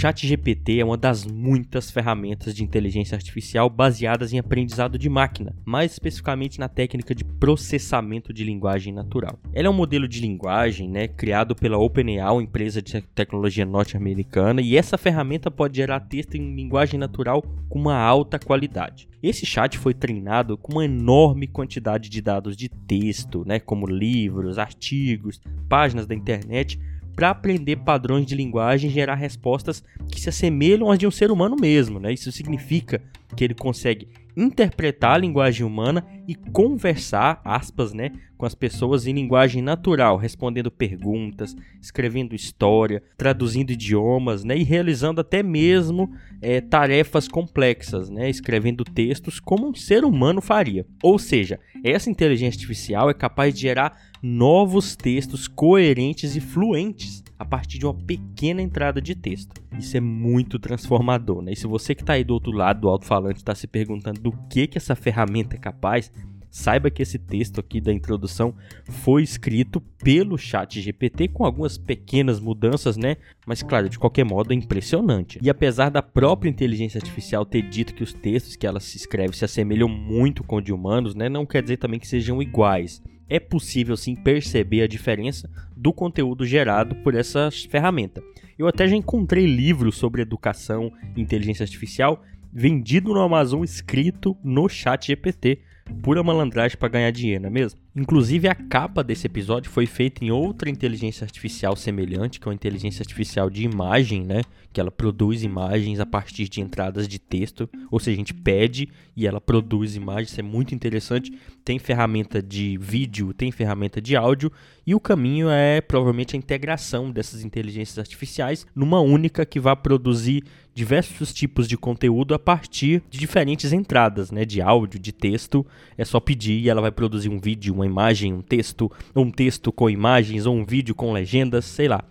Chat GPT é uma das muitas ferramentas de inteligência artificial baseadas em aprendizado de máquina, mais especificamente na técnica de processamento de linguagem natural. Ela é um modelo de linguagem né, criado pela OpenAI, empresa de tecnologia norte-americana, e essa ferramenta pode gerar texto em linguagem natural com uma alta qualidade. Esse chat foi treinado com uma enorme quantidade de dados de texto, né, como livros, artigos, páginas da internet, para aprender padrões de linguagem e gerar respostas que se assemelham às de um ser humano mesmo. Né? Isso significa que ele consegue interpretar a linguagem humana e conversar, aspas, né, com as pessoas em linguagem natural, respondendo perguntas, escrevendo história, traduzindo idiomas, né, e realizando até mesmo é, tarefas complexas, né, escrevendo textos como um ser humano faria. Ou seja, essa inteligência artificial é capaz de gerar novos textos coerentes e fluentes a partir de uma pequena entrada de texto. Isso é muito transformador, né? E se você que está aí do outro lado do alto-falante está se perguntando do que que essa ferramenta é capaz, saiba que esse texto aqui da introdução foi escrito pelo chat GPT com algumas pequenas mudanças, né? Mas claro, de qualquer modo é impressionante. E apesar da própria inteligência artificial ter dito que os textos que ela se escreve se assemelham muito com os de humanos, né? Não quer dizer também que sejam iguais é possível sim perceber a diferença do conteúdo gerado por essa ferramenta. Eu até já encontrei livros sobre educação e inteligência artificial vendido no Amazon escrito no chat GPT pura malandragem para ganhar dinheiro, não é mesmo? Inclusive a capa desse episódio foi feita em outra inteligência artificial semelhante, que é uma inteligência artificial de imagem, né? Que ela produz imagens a partir de entradas de texto, ou seja, a gente pede e ela produz imagens, isso é muito interessante. Tem ferramenta de vídeo, tem ferramenta de áudio e o caminho é provavelmente a integração dessas inteligências artificiais numa única que vai produzir diversos tipos de conteúdo a partir de diferentes entradas, né, de áudio, de texto. É só pedir e ela vai produzir um vídeo, uma imagem, um texto, ou um texto com imagens, ou um vídeo com legendas, sei lá.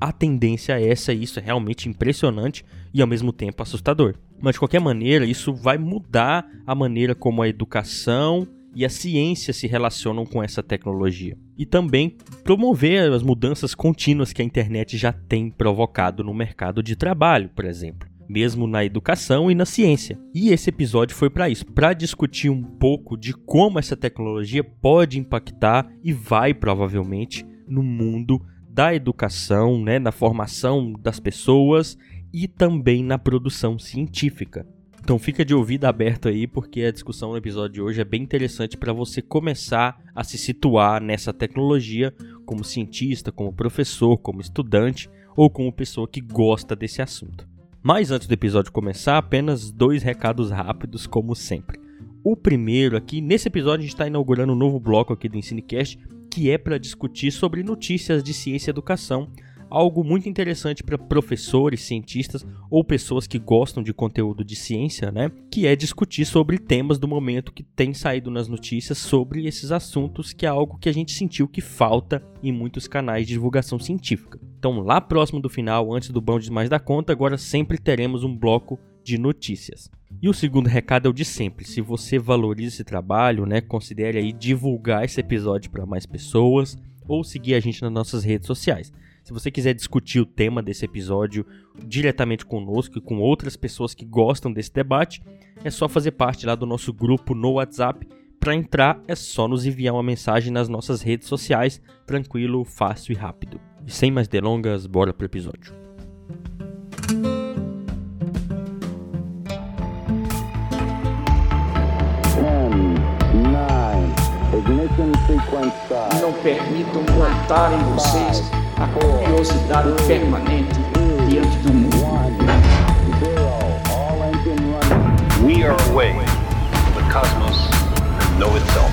A tendência é essa e isso é realmente impressionante e ao mesmo tempo assustador. Mas de qualquer maneira, isso vai mudar a maneira como a educação e a ciência se relacionam com essa tecnologia. E também promover as mudanças contínuas que a internet já tem provocado no mercado de trabalho, por exemplo mesmo na educação e na ciência. E esse episódio foi para isso, para discutir um pouco de como essa tecnologia pode impactar e vai provavelmente no mundo da educação, né, na formação das pessoas e também na produção científica. Então fica de ouvido aberto aí, porque a discussão no episódio de hoje é bem interessante para você começar a se situar nessa tecnologia como cientista, como professor, como estudante ou como pessoa que gosta desse assunto. Mas antes do episódio começar, apenas dois recados rápidos, como sempre. O primeiro aqui, nesse episódio a gente está inaugurando um novo bloco aqui do Ensinecast, que é para discutir sobre notícias de ciência e educação, algo muito interessante para professores, cientistas ou pessoas que gostam de conteúdo de ciência, né? Que é discutir sobre temas do momento que tem saído nas notícias sobre esses assuntos, que é algo que a gente sentiu que falta em muitos canais de divulgação científica. Então, lá próximo do final, antes do Bom Demais da Conta, agora sempre teremos um bloco de notícias. E o segundo recado é o de sempre. Se você valoriza esse trabalho, né, considere aí divulgar esse episódio para mais pessoas ou seguir a gente nas nossas redes sociais. Se você quiser discutir o tema desse episódio diretamente conosco e com outras pessoas que gostam desse debate, é só fazer parte lá do nosso grupo no WhatsApp. Para entrar é só nos enviar uma mensagem nas nossas redes sociais, tranquilo, fácil e rápido. E sem mais delongas, bora pro episódio. Não permitam plantar em vocês a curiosidade permanente diante do mundo. We are away from the cosmos and know itself.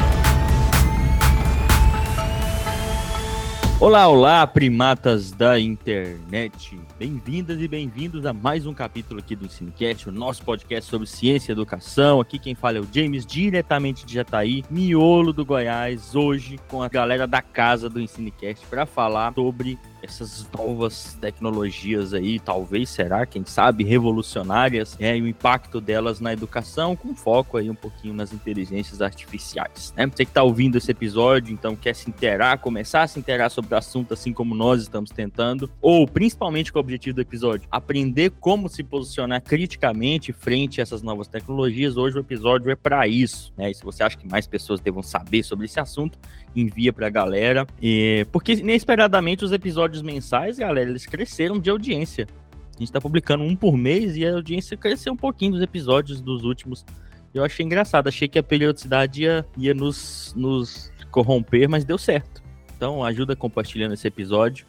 Olá, olá, primatas da internet. Bem-vindas e bem-vindos a mais um capítulo aqui do Ensinecast, o nosso podcast sobre ciência e educação. Aqui quem fala é o James, diretamente de Jataí, miolo do Goiás, hoje com a galera da casa do Ensinecast para falar sobre essas novas tecnologias aí, talvez será, quem sabe, revolucionárias, é, e o impacto delas na educação, com foco aí um pouquinho nas inteligências artificiais. Né? Você que está ouvindo esse episódio, então quer se interar, começar a se interar sobre o assunto, assim como nós estamos tentando, ou principalmente com o objetivo do episódio, aprender como se posicionar criticamente frente a essas novas tecnologias, hoje o episódio é para isso. Né? E se você acha que mais pessoas devam saber sobre esse assunto, envia pra galera. E... Porque inesperadamente os episódios mensais, galera, eles cresceram de audiência. A gente tá publicando um por mês e a audiência cresceu um pouquinho dos episódios dos últimos. Eu achei engraçado, achei que a periodicidade ia, ia nos, nos corromper, mas deu certo. Então ajuda compartilhando esse episódio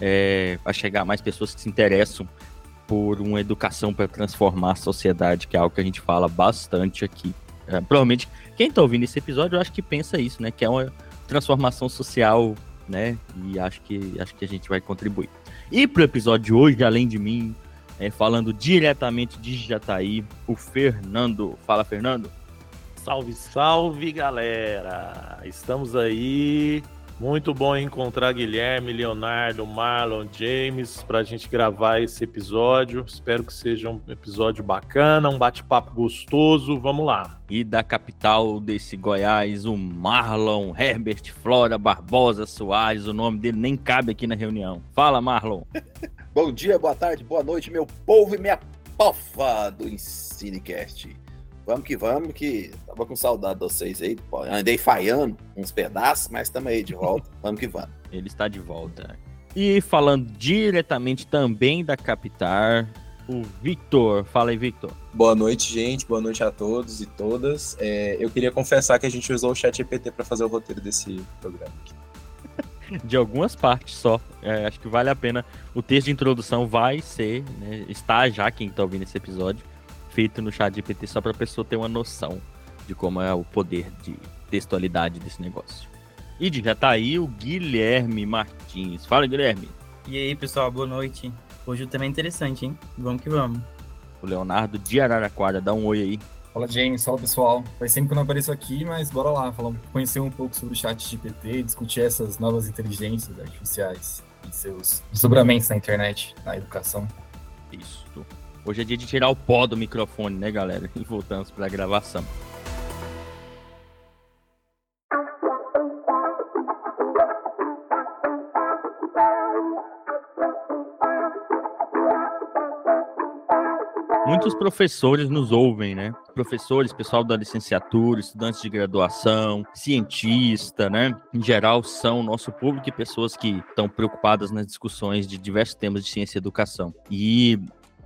é, a chegar mais pessoas que se interessam por uma educação para transformar a sociedade, que é algo que a gente fala bastante aqui. É, provavelmente quem está ouvindo esse episódio, eu acho que pensa isso, né? Que é uma transformação social, né? E acho que, acho que a gente vai contribuir. E pro episódio de hoje, além de mim, é, falando diretamente de Jataí, o Fernando. Fala, Fernando. Salve, salve, galera! Estamos aí muito bom encontrar Guilherme, Leonardo, Marlon, James para a gente gravar esse episódio. Espero que seja um episódio bacana, um bate-papo gostoso. Vamos lá. E da capital desse Goiás, o Marlon Herbert Flora Barbosa Soares. O nome dele nem cabe aqui na reunião. Fala, Marlon. bom dia, boa tarde, boa noite, meu povo e minha pofa do Ensinecast. Vamos que vamos, que tava com saudade de vocês aí. Pô. Andei falhando uns pedaços, mas estamos aí de volta. vamos que vamos. Ele está de volta. E falando diretamente também da capital, o Victor. Fala aí, Victor. Boa noite, gente. Boa noite a todos e todas. É, eu queria confessar que a gente usou o chat EPT para fazer o roteiro desse programa aqui. de algumas partes só. É, acho que vale a pena. O texto de introdução vai ser, né, está já quem está ouvindo esse episódio, feito no chat GPT só para a pessoa ter uma noção de como é o poder de textualidade desse negócio. E já tá aí o Guilherme Martins. Fala, Guilherme. E aí, pessoal, boa noite. Hoje o tema é interessante, hein? Vamos que vamos. O Leonardo de Araraquara, dá um oi aí. Fala, James. Fala, pessoal. Faz sempre que eu não apareço aqui, mas bora lá, falar, conhecer um pouco sobre o chat GPT, discutir essas novas inteligências artificiais e seus desdobramentos na internet, na educação. Isso. Hoje é dia de tirar o pó do microfone, né, galera? E voltamos para a gravação. Muitos professores nos ouvem, né? Professores, pessoal da licenciatura, estudantes de graduação, cientista, né? Em geral, são nosso público e pessoas que estão preocupadas nas discussões de diversos temas de ciência e educação. E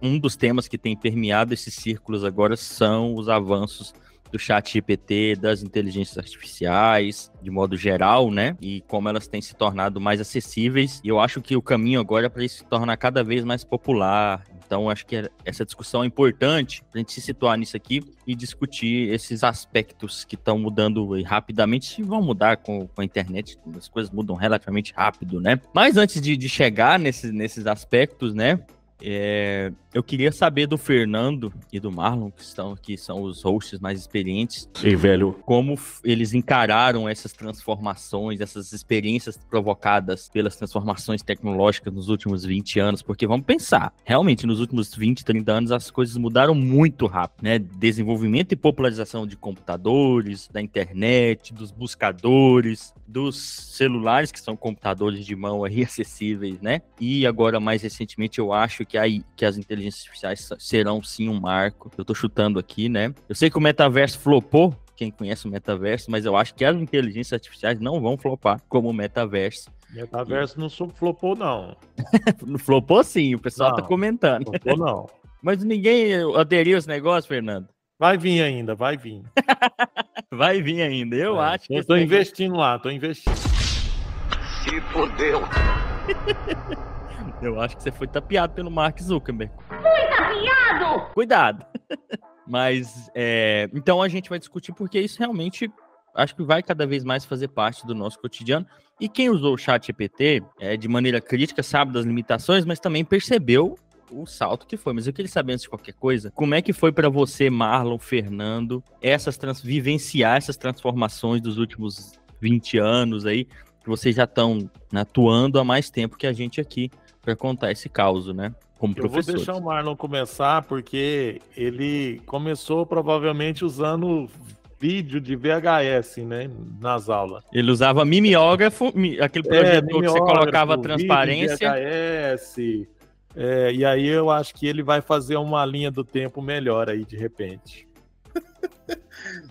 um dos temas que tem permeado esses círculos agora são os avanços do chat GPT, das inteligências artificiais, de modo geral, né? E como elas têm se tornado mais acessíveis. E eu acho que o caminho agora é para isso se tornar cada vez mais popular. Então, acho que essa discussão é importante para a gente se situar nisso aqui e discutir esses aspectos que estão mudando rapidamente e vão mudar com, com, a internet. As coisas mudam relativamente rápido, né? Mas antes de, de chegar nesses, nesses aspectos, né? É, eu queria saber do Fernando e do Marlon, que, estão, que são os hosts mais experientes. Sim, velho. Como eles encararam essas transformações, essas experiências provocadas pelas transformações tecnológicas nos últimos 20 anos. Porque vamos pensar, realmente, nos últimos 20, 30 anos, as coisas mudaram muito rápido, né? Desenvolvimento e popularização de computadores, da internet, dos buscadores, dos celulares, que são computadores de mão aí acessíveis, né? E agora, mais recentemente, eu acho que, aí, que as inteligências artificiais serão sim um marco. Eu tô chutando aqui, né? Eu sei que o metaverso flopou, quem conhece o metaverso, mas eu acho que as inteligências artificiais não vão flopar como o metaverso. Metaverso e... não flopou, não. flopou sim, o pessoal tá não, tá comentando. Flopou, não. mas ninguém aderiu esse negócio, Fernando? Vai vir ainda, vai vir. vai vir ainda, eu é, acho. Eu tô investindo lá, tô investindo. Se fodeu. Eu acho que você foi tapeado pelo Mark Zuckerberg. Fui tapeado! Cuidado. Mas, é, então a gente vai discutir porque isso realmente acho que vai cada vez mais fazer parte do nosso cotidiano. E quem usou o chat GPT é, de maneira crítica sabe das limitações, mas também percebeu o salto que foi. Mas eu queria saber antes de qualquer coisa, como é que foi para você, Marlon, Fernando, essas trans... vivenciar essas transformações dos últimos 20 anos aí? que vocês já estão atuando há mais tempo que a gente aqui para contar esse caos, né? Como Eu vou deixar o Marlon começar, porque ele começou provavelmente usando vídeo de VHS, né? Nas aulas. Ele usava mimeógrafo, mi- aquele projetor que você colocava transparência. VHS. é, e aí eu acho que ele vai fazer uma linha do tempo melhor aí, de repente.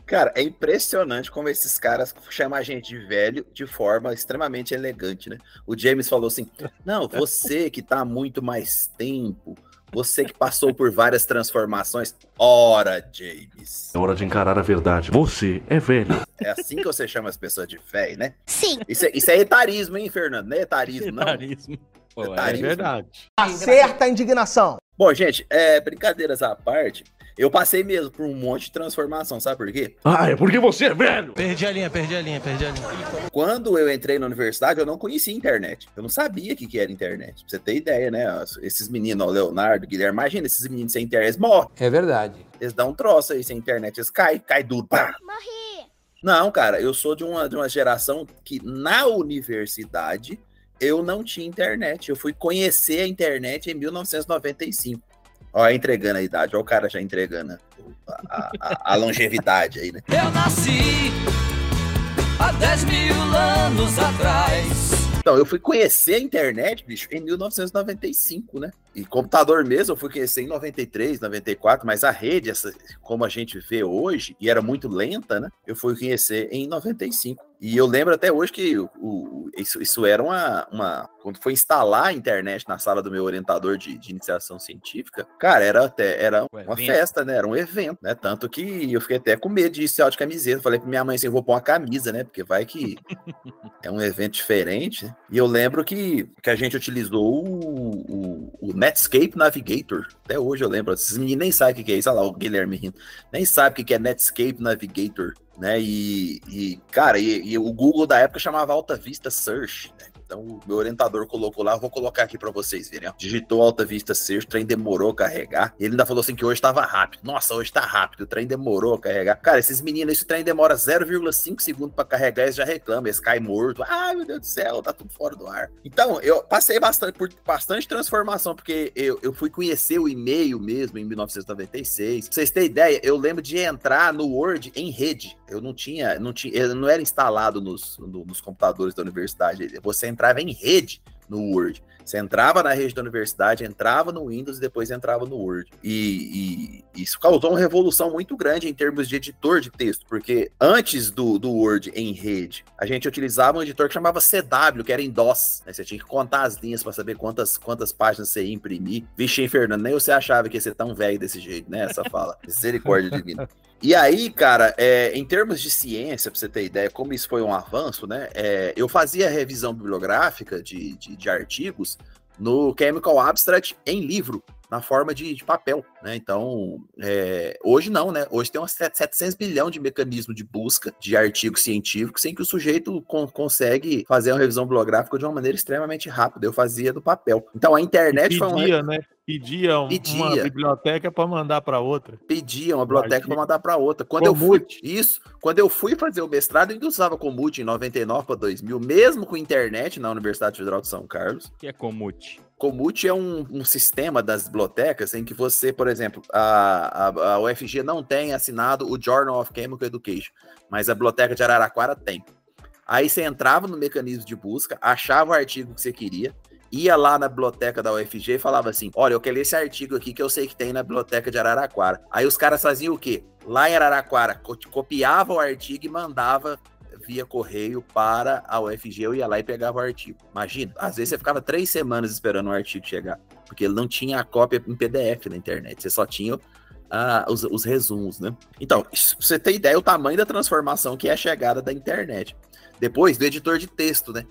Cara, é impressionante como esses caras chamam a gente de velho de forma extremamente elegante, né? O James falou assim: não, você que tá há muito mais tempo, você que passou por várias transformações. Ora, James. É hora de encarar a verdade. Você é velho. É assim que você chama as pessoas de velho, né? Sim. Isso é, isso é etarismo, hein, Fernando? Não é etarismo, não. Etarismo. Pô, é Etarismo. verdade. Acerta a indignação. Bom, gente, é, brincadeiras à parte, eu passei mesmo por um monte de transformação, sabe por quê? Ah, é porque você é velho. Perdi a linha, perdi a linha, perdi a linha. Quando eu entrei na universidade, eu não conhecia internet. Eu não sabia o que, que era internet. Pra você ter ideia, né? Esses meninos, ó, Leonardo, Guilherme, imagina esses meninos sem internet, eles morrem. É verdade. Eles dão um troço aí sem internet, eles caem, cai duro. Pá. Morri. Não, cara, eu sou de uma, de uma geração que na universidade eu não tinha internet. Eu fui conhecer a internet em 1995. Ó, entregando a idade, ó, o cara já entregando a, a- a- a longevidade aí, né? Eu nasci há 10 mil anos atrás. Então, eu fui conhecer a internet, bicho, em 1995, né? E computador mesmo, eu fui conhecer em 93, 94, mas a rede, essa, como a gente vê hoje, e era muito lenta, né? Eu fui conhecer em 95. E eu lembro até hoje que o, o- isso, isso era uma, uma. Quando foi instalar a internet na sala do meu orientador de, de iniciação científica, cara, era até era uma festa, né? Era um evento, né? Tanto que eu fiquei até com medo de ir de camiseta. Falei pra minha mãe assim: eu vou pôr uma camisa, né? Porque vai que é um evento diferente. E eu lembro que, que a gente utilizou o, o- o Netscape Navigator. Até hoje eu lembro. Esses meninos nem sabem o que é isso. Olha lá, o Guilherme rindo. Nem sabe o que é Netscape Navigator. Né? E, e, cara, e, e o Google da época chamava Alta Vista Search. Né? Então meu orientador colocou lá, vou colocar aqui pra vocês verem. Ó. Digitou Alta Vista Search, o trem demorou a carregar. Ele ainda falou assim que hoje tava rápido. Nossa, hoje tá rápido, o trem demorou a carregar. Cara, esses meninos, esse trem demora 0,5 segundos pra carregar, eles já reclamam, eles caem morto. Ai, meu Deus do céu, tá tudo fora do ar. Então, eu passei bastante por bastante transformação, porque eu, eu fui conhecer o e-mail mesmo em 1996. Pra vocês terem ideia, eu lembro de entrar no Word em rede. Eu não tinha, não tinha, não era instalado nos, no- nos computadores da universidade. Você entrava em rede no Word. Você entrava na rede da universidade, entrava no Windows e depois entrava no Word. E, e isso causou uma revolução muito grande em termos de editor de texto, porque antes do, do Word em rede, a gente utilizava um editor que chamava CW, que era em DOS. né? Você tinha que contar as linhas para saber quantas, quantas páginas você ia imprimir. Vixe, hein, Fernando, nem você achava que ia ser tão velho desse jeito, né? Essa fala. Misericórdia divina. E aí, cara, é, em termos de ciência, pra você ter ideia, como isso foi um avanço, né? é, eu fazia revisão bibliográfica de, de, de artigos no Chemical Abstract em livro, na forma de, de papel, né? Então, é, hoje não, né? Hoje tem uns 700 bilhão de mecanismo de busca de artigos científicos sem que o sujeito con- consegue fazer uma revisão bibliográfica de uma maneira extremamente rápida. Eu fazia do papel. Então, a internet foi um Pedia, né? Pedia, um- uma Pedia. biblioteca para mandar para outra. pedia uma biblioteca para mandar para outra. Quando eu fui, Comute. isso, quando eu fui fazer o mestrado, eu ainda usava Comute em 99 para 2000, mesmo com internet na Universidade Federal de São Carlos. que é Comute? Comute é um, um sistema das bibliotecas em que você, por exemplo, a, a, a UFG não tem assinado o Journal of Chemical Education, mas a biblioteca de Araraquara tem. Aí você entrava no mecanismo de busca, achava o artigo que você queria, ia lá na biblioteca da UFG e falava assim: Olha, eu quero esse artigo aqui que eu sei que tem na biblioteca de Araraquara. Aí os caras faziam o quê? Lá em Araraquara, co- copiava o artigo e mandava via correio para a UFG. Eu ia lá e pegava o artigo. Imagina, às vezes você ficava três semanas esperando o artigo chegar, porque ele não tinha a cópia em PDF na internet, você só tinha ah, os, os resumos, né? Então, você ter ideia, o tamanho da transformação que é a chegada da internet. Depois, do editor de texto, né?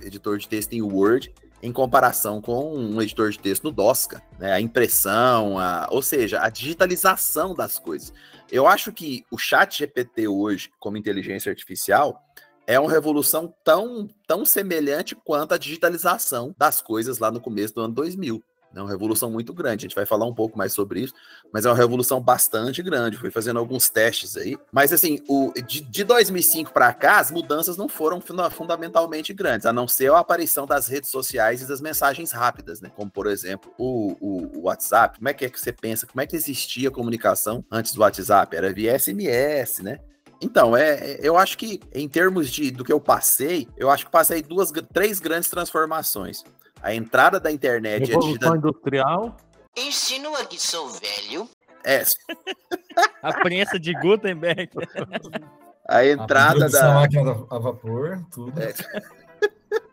Editor de texto em Word, em comparação com um editor de texto no Dosca, né? A impressão, a, ou seja, a digitalização das coisas. Eu acho que o chat GPT hoje, como inteligência artificial, é uma revolução tão, tão semelhante quanto a digitalização das coisas lá no começo do ano 2000. É uma revolução muito grande. A gente vai falar um pouco mais sobre isso, mas é uma revolução bastante grande. Fui fazendo alguns testes aí. Mas, assim, o, de, de 2005 para cá, as mudanças não foram funda fundamentalmente grandes, a não ser a aparição das redes sociais e das mensagens rápidas, né? Como, por exemplo, o, o, o WhatsApp. Como é que é que você pensa? Como é que existia a comunicação antes do WhatsApp? Era via SMS, né? Então, é, é, eu acho que em termos de do que eu passei, eu acho que passei duas, três grandes transformações. A entrada da internet. Revolução a industrial. Insinua que sou velho. É. a prensa de Gutenberg. A entrada a da. máquina a vapor, tudo. É.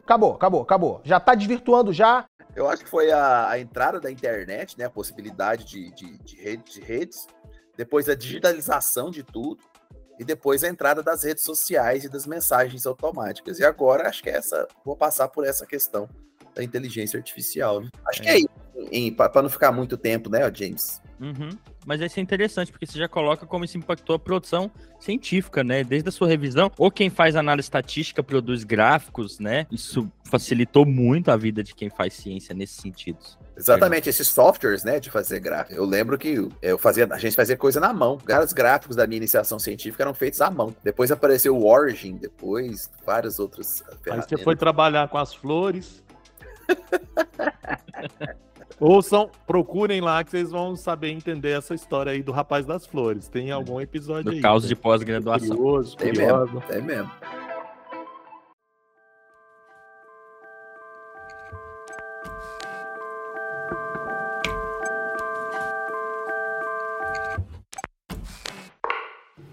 Acabou, acabou, acabou. Já tá desvirtuando já. Eu acho que foi a, a entrada da internet, né? A possibilidade de, de, de, rede, de redes. Depois a digitalização de tudo e depois a entrada das redes sociais e das mensagens automáticas. E agora acho que é essa, vou passar por essa questão da inteligência artificial. Né? Acho é. que é isso, para não ficar muito tempo, né, James? Uhum. Mas isso é interessante, porque você já coloca como isso impactou a produção científica, né? Desde a sua revisão, ou quem faz análise estatística produz gráficos, né? Isso facilitou muito a vida de quem faz ciência nesse sentido. Exatamente, esses softwares, né, de fazer gráfico. Eu lembro que eu fazia, a gente fazia coisa na mão. Vários gráficos da minha iniciação científica eram feitos à mão. Depois apareceu o Origin, depois várias outras Aí você foi trabalhar com as flores. Ouçam, procurem lá que vocês vão saber entender essa história aí do rapaz das flores. Tem algum episódio do aí. caos de pós-graduação. Curioso, tem mesmo, tem mesmo.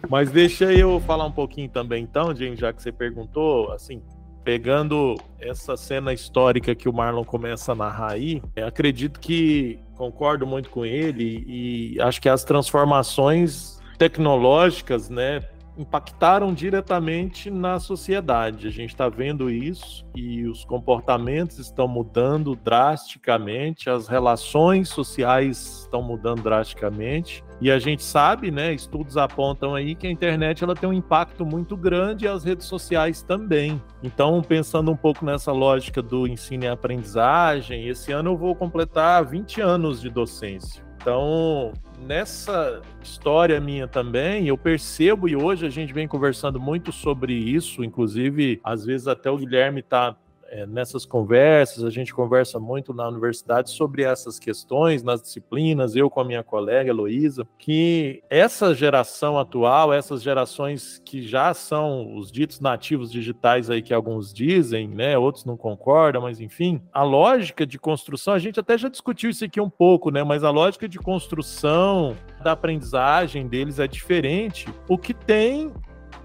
Mas deixa eu falar um pouquinho também, então, James, já que você perguntou, assim, pegando essa cena histórica que o Marlon começa a narrar aí, acredito que concordo muito com ele e acho que as transformações tecnológicas, né, impactaram diretamente na sociedade. A gente está vendo isso e os comportamentos estão mudando drasticamente, as relações sociais estão mudando drasticamente. E a gente sabe, né, estudos apontam aí que a internet ela tem um impacto muito grande e as redes sociais também. Então, pensando um pouco nessa lógica do ensino e aprendizagem, esse ano eu vou completar 20 anos de docência. Então, nessa história minha também, eu percebo, e hoje a gente vem conversando muito sobre isso, inclusive, às vezes até o Guilherme está é, nessas conversas, a gente conversa muito na universidade sobre essas questões, nas disciplinas, eu com a minha colega Heloísa, que essa geração atual, essas gerações que já são os ditos nativos digitais aí que alguns dizem, né, outros não concordam, mas enfim, a lógica de construção, a gente até já discutiu isso aqui um pouco, né, mas a lógica de construção da aprendizagem deles é diferente. O que tem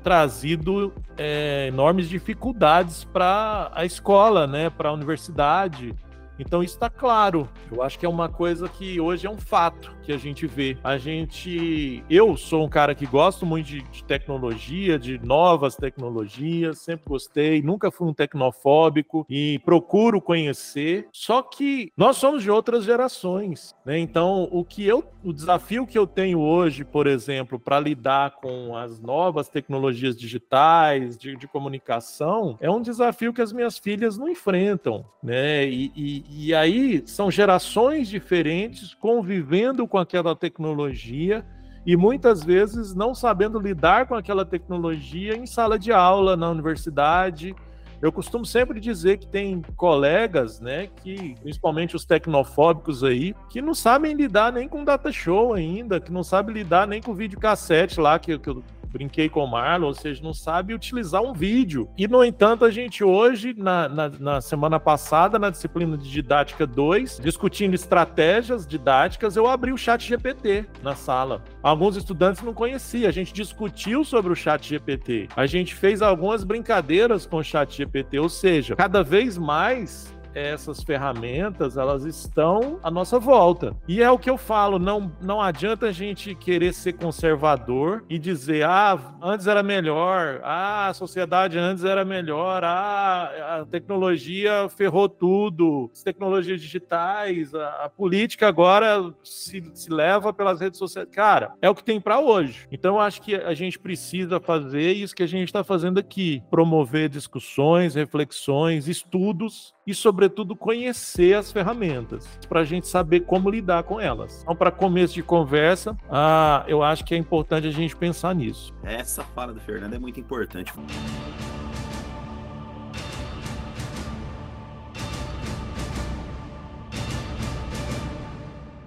trazido é, enormes dificuldades para a escola, né, para a universidade. Então isso está claro. Eu acho que é uma coisa que hoje é um fato que a gente vê. A gente. Eu sou um cara que gosto muito de, de, tecnologia, de novas tecnologias, sempre gostei, nunca fui um tecnofóbico e procuro conhecer. Só que nós somos de outras gerações, né? Então, o que eu. O desafio que eu tenho hoje, por exemplo, para lidar com as novas tecnologias digitais, de, de, comunicação, é um desafio que as minhas filhas não enfrentam, né? E, e, e aí são gerações diferentes convivendo com aquela tecnologia e muitas vezes não sabendo lidar com aquela tecnologia em sala de aula, na universidade. Eu costumo sempre dizer que tem colegas, né, que principalmente os tecnofóbicos aí, que não sabem lidar nem com data show ainda, que não sabem lidar nem com videocassete lá que, que brinquei com o Marlon, ou seja, não sabe utilizar um vídeo. E, no entanto, a gente hoje, na, na, na semana passada, na disciplina de didática 2, discutindo estratégias didáticas, eu abri o chat GPT na sala. Alguns estudantes não conheciam, a gente discutiu sobre o chat GPT, a gente fez algumas brincadeiras com o chat GPT, ou seja, cada vez mais essas ferramentas, elas estão à nossa volta. E é o que eu falo, não, não adianta a gente querer ser conservador e dizer, ah, antes era melhor, ah, a sociedade antes era melhor, ah, a tecnologia ferrou tudo, as tecnologias digitais, a, a política agora se, se leva pelas redes sociais. Cara, é o que tem para hoje. Então, eu acho que a gente precisa fazer isso que a gente está fazendo aqui, promover discussões, reflexões, estudos e, sobre sobretudo, conhecer as ferramentas, para a gente saber como lidar com elas. Então, para começo de conversa, ah, eu acho que é importante a gente pensar nisso. Essa fala do Fernando é muito importante.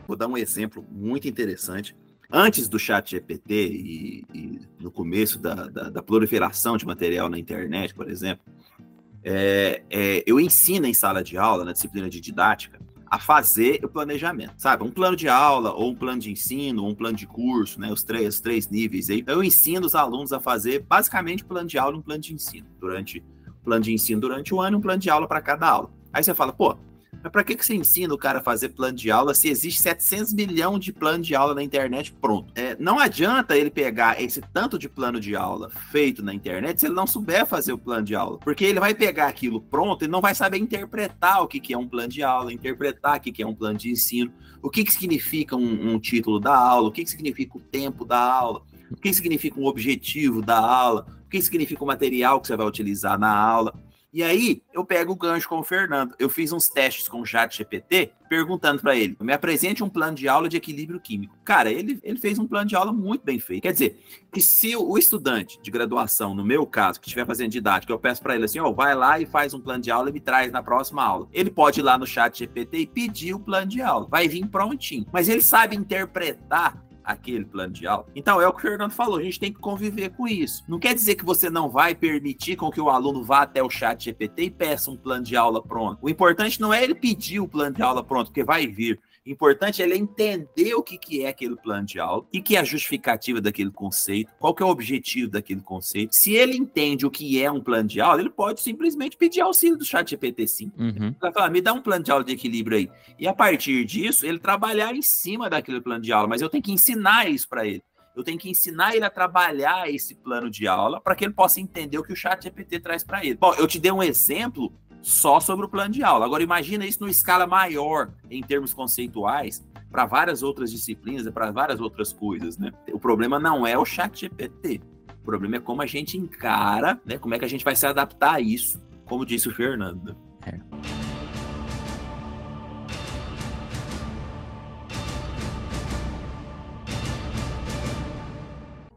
Vou dar um exemplo muito interessante. Antes do chat GPT e, e no começo da, da, da, proliferação de material na internet, por exemplo, é, é, eu ensino em sala de aula, na disciplina de didática, a fazer o planejamento, sabe? Um plano de aula, ou um plano de ensino, ou um plano de curso, né? Os três, os três níveis aí. Então, eu ensino os alunos a fazer basicamente plano de aula e um plano de ensino. Durante plano de ensino durante o ano um plano de aula para cada aula. Aí você fala, pô, mas para que, que você ensina o cara a fazer plano de aula se existe 700 milhões de plano de aula na internet pronto? É, não adianta ele pegar esse tanto de plano de aula feito na internet se ele não souber fazer o plano de aula. Porque ele vai pegar aquilo pronto e não vai saber interpretar o que, que é um plano de aula, interpretar o que, que é um plano de ensino, o que, que significa um, um título da aula, o que, que significa o tempo da aula, o que significa um objetivo da aula, o que significa o material que você vai utilizar na aula. E aí, eu pego o gancho com o Fernando. Eu fiz uns testes com o chat GPT, perguntando para ele, me apresente um plano de aula de equilíbrio químico. Cara, ele, ele fez um plano de aula muito bem feito. Quer dizer, que se o estudante de graduação, no meu caso, que estiver fazendo didática, eu peço para ele assim, ó, oh, vai lá e faz um plano de aula e me traz na próxima aula. Ele pode ir lá no chat GPT e pedir o plano de aula. Vai vir prontinho. Mas ele sabe interpretar aquele plano de aula. Então, é o que o Fernando falou, a gente tem que conviver com isso. Não quer dizer que você não vai permitir com que o aluno vá até o chat GPT e peça um plano de aula pronto. O importante não é ele pedir o plano de aula pronto, porque vai vir importante é ele entender o que, que é aquele plano de aula, o que, que é a justificativa daquele conceito, qual que é o objetivo daquele conceito. Se ele entende o que é um plano de aula, ele pode simplesmente pedir auxílio do chat GPT sim. Uhum. Ele vai falar, me dá um plano de aula de equilíbrio aí. E a partir disso, ele trabalhar em cima daquele plano de aula, mas eu tenho que ensinar isso para ele. Eu tenho que ensinar ele a trabalhar esse plano de aula para que ele possa entender o que o chat GPT traz para ele. Bom, eu te dei um exemplo só sobre o plano de aula. Agora, imagina isso numa escala maior, em termos conceituais, para várias outras disciplinas e para várias outras coisas, né? O problema não é o chat GPT. O problema é como a gente encara, né? Como é que a gente vai se adaptar a isso, como disse o Fernando. É.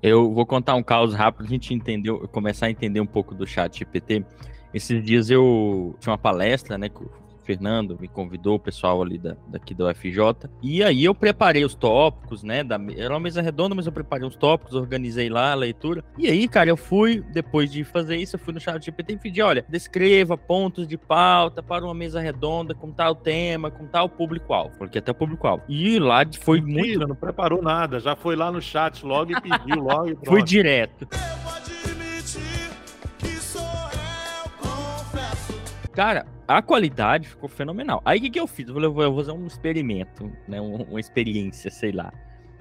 Eu vou contar um caos rápido, a gente entendeu, começar a entender um pouco do chat GPT. Esses dias eu tinha uma palestra, né, que o Fernando me convidou, o pessoal ali da, daqui da UFJ, e aí eu preparei os tópicos, né, da, era uma mesa redonda, mas eu preparei os tópicos, organizei lá a leitura, e aí, cara, eu fui, depois de fazer isso, eu fui no chat GPT e pedi, olha, descreva pontos de pauta para uma mesa redonda com tal tema, com tal público-alvo, porque até o público-alvo. E lá foi Mentira, muito... não preparou nada, já foi lá no chat logo e pediu logo e Fui direto. Cara, a qualidade ficou fenomenal. Aí o que, que eu fiz? Eu vou, fazer um experimento, né? Um, uma experiência, sei lá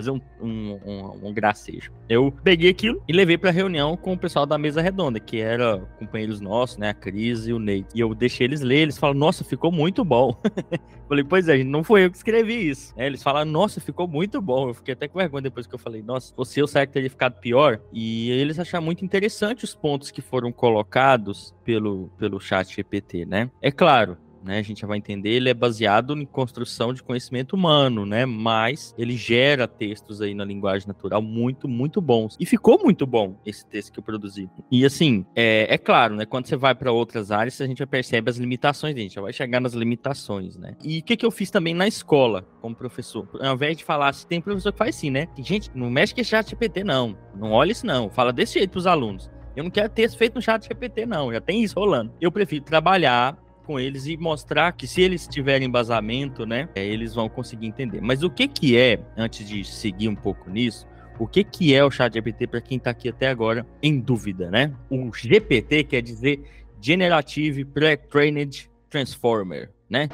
fazer um, um, um, um gracejo. Eu peguei aquilo e levei pra reunião com o pessoal da mesa redonda, que era companheiros nossos, né? A Cris e o Ney. E eu deixei eles ler, eles falaram, nossa, ficou muito bom. falei, pois é, não foi eu que escrevi isso. É, eles falaram, nossa, ficou muito bom. Eu fiquei até com vergonha depois que eu falei, nossa, você eu certo teria ficado pior. E eles acharam muito interessante os pontos que foram colocados pelo, pelo chat GPT, né? É claro, né? A gente já vai entender, ele é baseado em construção de conhecimento humano, né? Mas ele gera textos aí na linguagem natural muito, muito bons. E ficou muito bom esse texto que eu produzi. E assim, é, é claro, né? Quando você vai para outras áreas, a gente já percebe as limitações, a gente já vai chegar nas limitações, né? E o que, que eu fiz também na escola, como professor? Ao invés de falar, se tem professor que faz assim, né? Gente, não mexe com chat GPT, não. Não olha isso, não. Fala desse jeito pros alunos. Eu não quero texto feito no chat GPT, não. Já tem isso rolando. Eu prefiro trabalhar com eles e mostrar que se eles tiverem embasamento, né, é, eles vão conseguir entender. Mas o que que é, antes de seguir um pouco nisso, o que que é o chat GPT para quem está aqui até agora em dúvida, né? O GPT quer dizer Generative Pre-Trained Transformer, né?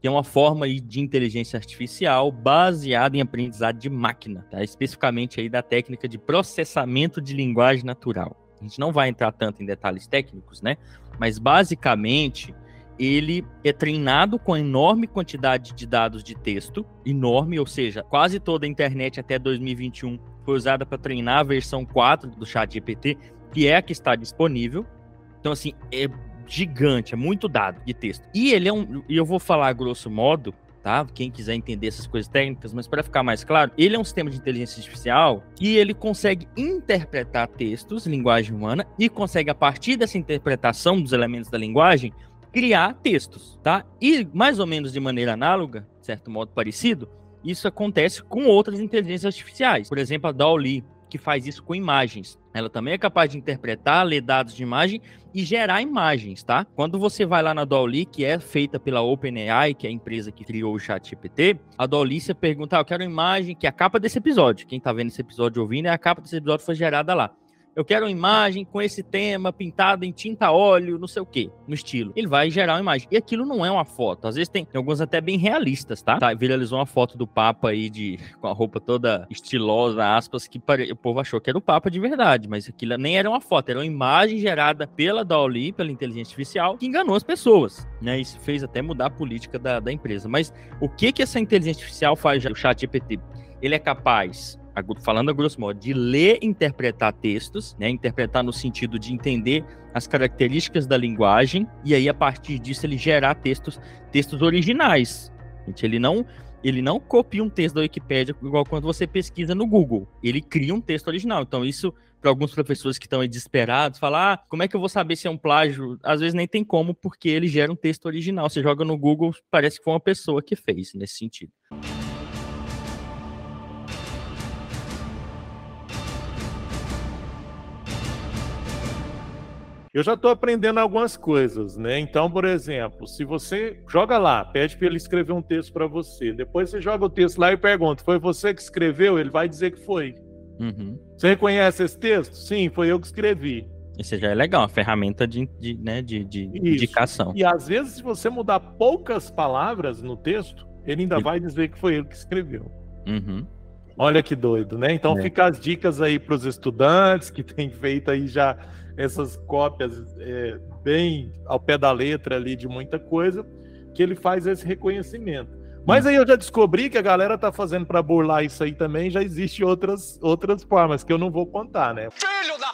Que é uma forma de inteligência artificial baseada em aprendizado de máquina, tá? Especificamente aí da técnica de processamento de linguagem natural. A gente não vai entrar tanto em detalhes técnicos, né? Mas basicamente ele é treinado com enorme quantidade de dados de texto, enorme, ou seja, quase toda a internet até 2021 foi usada para treinar a versão 4 do Chat GPT, que é a que está disponível. Então, assim, é gigante, é muito dado de texto. E ele é um, e eu vou falar grosso modo, tá? Quem quiser entender essas coisas técnicas, mas para ficar mais claro, ele é um sistema de inteligência artificial e ele consegue interpretar textos, linguagem humana, e consegue a partir dessa interpretação dos elementos da linguagem criar textos, tá? E mais ou menos de maneira análoga, de certo modo parecido, isso acontece com outras inteligências artificiais. Por exemplo, a DALL-E, que faz isso com imagens. Ela também é capaz de interpretar, ler dados de imagem e gerar imagens, tá? Quando você vai lá na DALL-E, que é feita pela OpenAI, que é a empresa que criou o ChatGPT, a DALL-E você pergunta, ah, eu quero uma imagem que é a capa desse episódio. Quem tá vendo esse episódio ouvindo, é a capa desse episódio foi gerada lá eu quero uma imagem com esse tema pintada em tinta óleo, não sei o que, no estilo. Ele vai gerar uma imagem. E aquilo não é uma foto. Às vezes tem, tem alguns até bem realistas, tá? tá? Viralizou uma foto do Papa aí de com a roupa toda estilosa, aspas, que pare... o povo achou que era o Papa de verdade, mas aquilo nem era uma foto, era uma imagem gerada pela Dolly, pela inteligência artificial, que enganou as pessoas, né? Isso fez até mudar a política da, da empresa. Mas o que que essa inteligência artificial faz, o chat GPT? Ele é capaz falando a grosso modo, de ler e interpretar textos, né? Interpretar no sentido de entender as características da linguagem e aí a partir disso ele gerar textos, textos originais. Gente, ele não ele não copia um texto da Wikipédia igual quando você pesquisa no Google. Ele cria um texto original. Então isso para alguns professores que estão desesperados, falar, ah, como é que eu vou saber se é um plágio? Às vezes nem tem como, porque ele gera um texto original. Você joga no Google, parece que foi uma pessoa que fez nesse sentido. Eu já estou aprendendo algumas coisas, né? Então, por exemplo, se você joga lá, pede para ele escrever um texto para você, depois você joga o texto lá e pergunta: foi você que escreveu? Ele vai dizer que foi. Uhum. Você reconhece esse texto? Sim, foi eu que escrevi. Isso já é legal, uma ferramenta de, de, né, de, de indicação. E às vezes, se você mudar poucas palavras no texto, ele ainda vai dizer que foi ele que escreveu. Uhum. Olha que doido, né? Então é. fica as dicas aí para os estudantes que têm feito aí já essas cópias é, bem ao pé da letra ali de muita coisa, que ele faz esse reconhecimento. Mas aí eu já descobri que a galera tá fazendo para burlar isso aí também, já existe outras, outras formas que eu não vou contar, né? Filho da!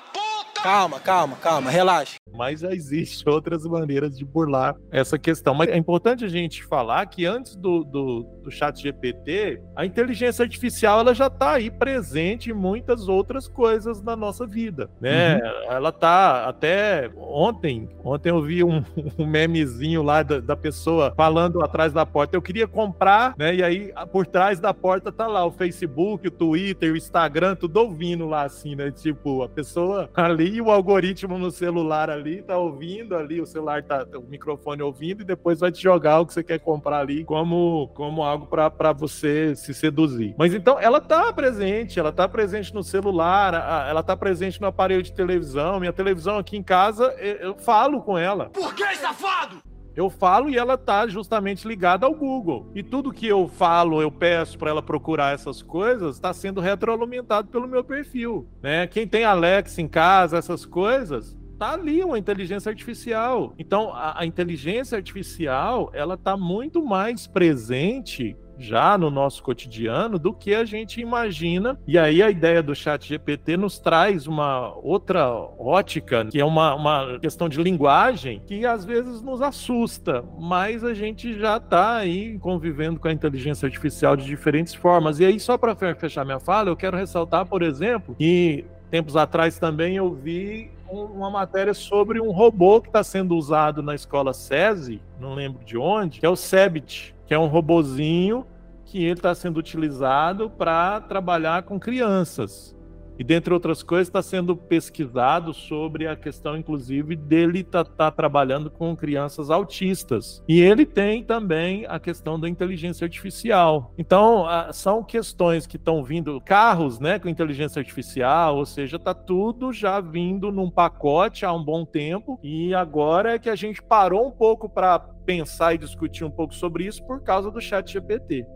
Calma, calma, calma, relaxa mas já existe outras maneiras de burlar essa questão. Mas é importante a gente falar que antes do, do, do chat GPT, a inteligência artificial ela já está aí presente em muitas outras coisas na nossa vida, né? Uhum. Ela tá até ontem, ontem eu vi um, um memezinho lá da, da, pessoa falando atrás da porta, eu queria comprar, né? E aí por trás da porta tá lá o Facebook, o Twitter, o Instagram, tudo ouvindo lá assim, né? Tipo, a pessoa ali e o algoritmo no celular ali, tá ouvindo ali, o celular tá, o microfone ouvindo, e depois vai te jogar o que você quer comprar ali como, como algo para você se seduzir. Mas então, ela tá presente, ela tá presente no celular, ela tá presente no aparelho de televisão. Minha televisão aqui em casa, eu falo com ela. Por que, safado? Eu falo e ela tá justamente ligada ao Google. E tudo que eu falo, eu peço para ela procurar essas coisas, está sendo retroalimentado pelo meu perfil, né? Quem tem Alexa em casa, essas coisas, tá ali uma inteligência artificial. Então, a, a inteligência artificial, ela tá muito mais presente já no nosso cotidiano do que a gente imagina. E aí a ideia do chat GPT nos traz uma outra ótica, que é uma, uma questão de linguagem que às vezes nos assusta, mas a gente já está aí convivendo com a inteligência artificial de diferentes formas. E aí, só para fechar minha fala, eu quero ressaltar, por exemplo, que tempos atrás também eu vi uma matéria sobre um robô que está sendo usado na escola SESI, não lembro de onde, que é o Cebit, que é um robozinho que ele está sendo utilizado para trabalhar com crianças. E, dentre outras coisas, está sendo pesquisado sobre a questão, inclusive, dele estar tá, tá trabalhando com crianças autistas. E ele tem também a questão da inteligência artificial. Então, são questões que estão vindo, carros né, com inteligência artificial, ou seja, está tudo já vindo num pacote há um bom tempo. E agora é que a gente parou um pouco para pensar e discutir um pouco sobre isso por causa do chat GPT.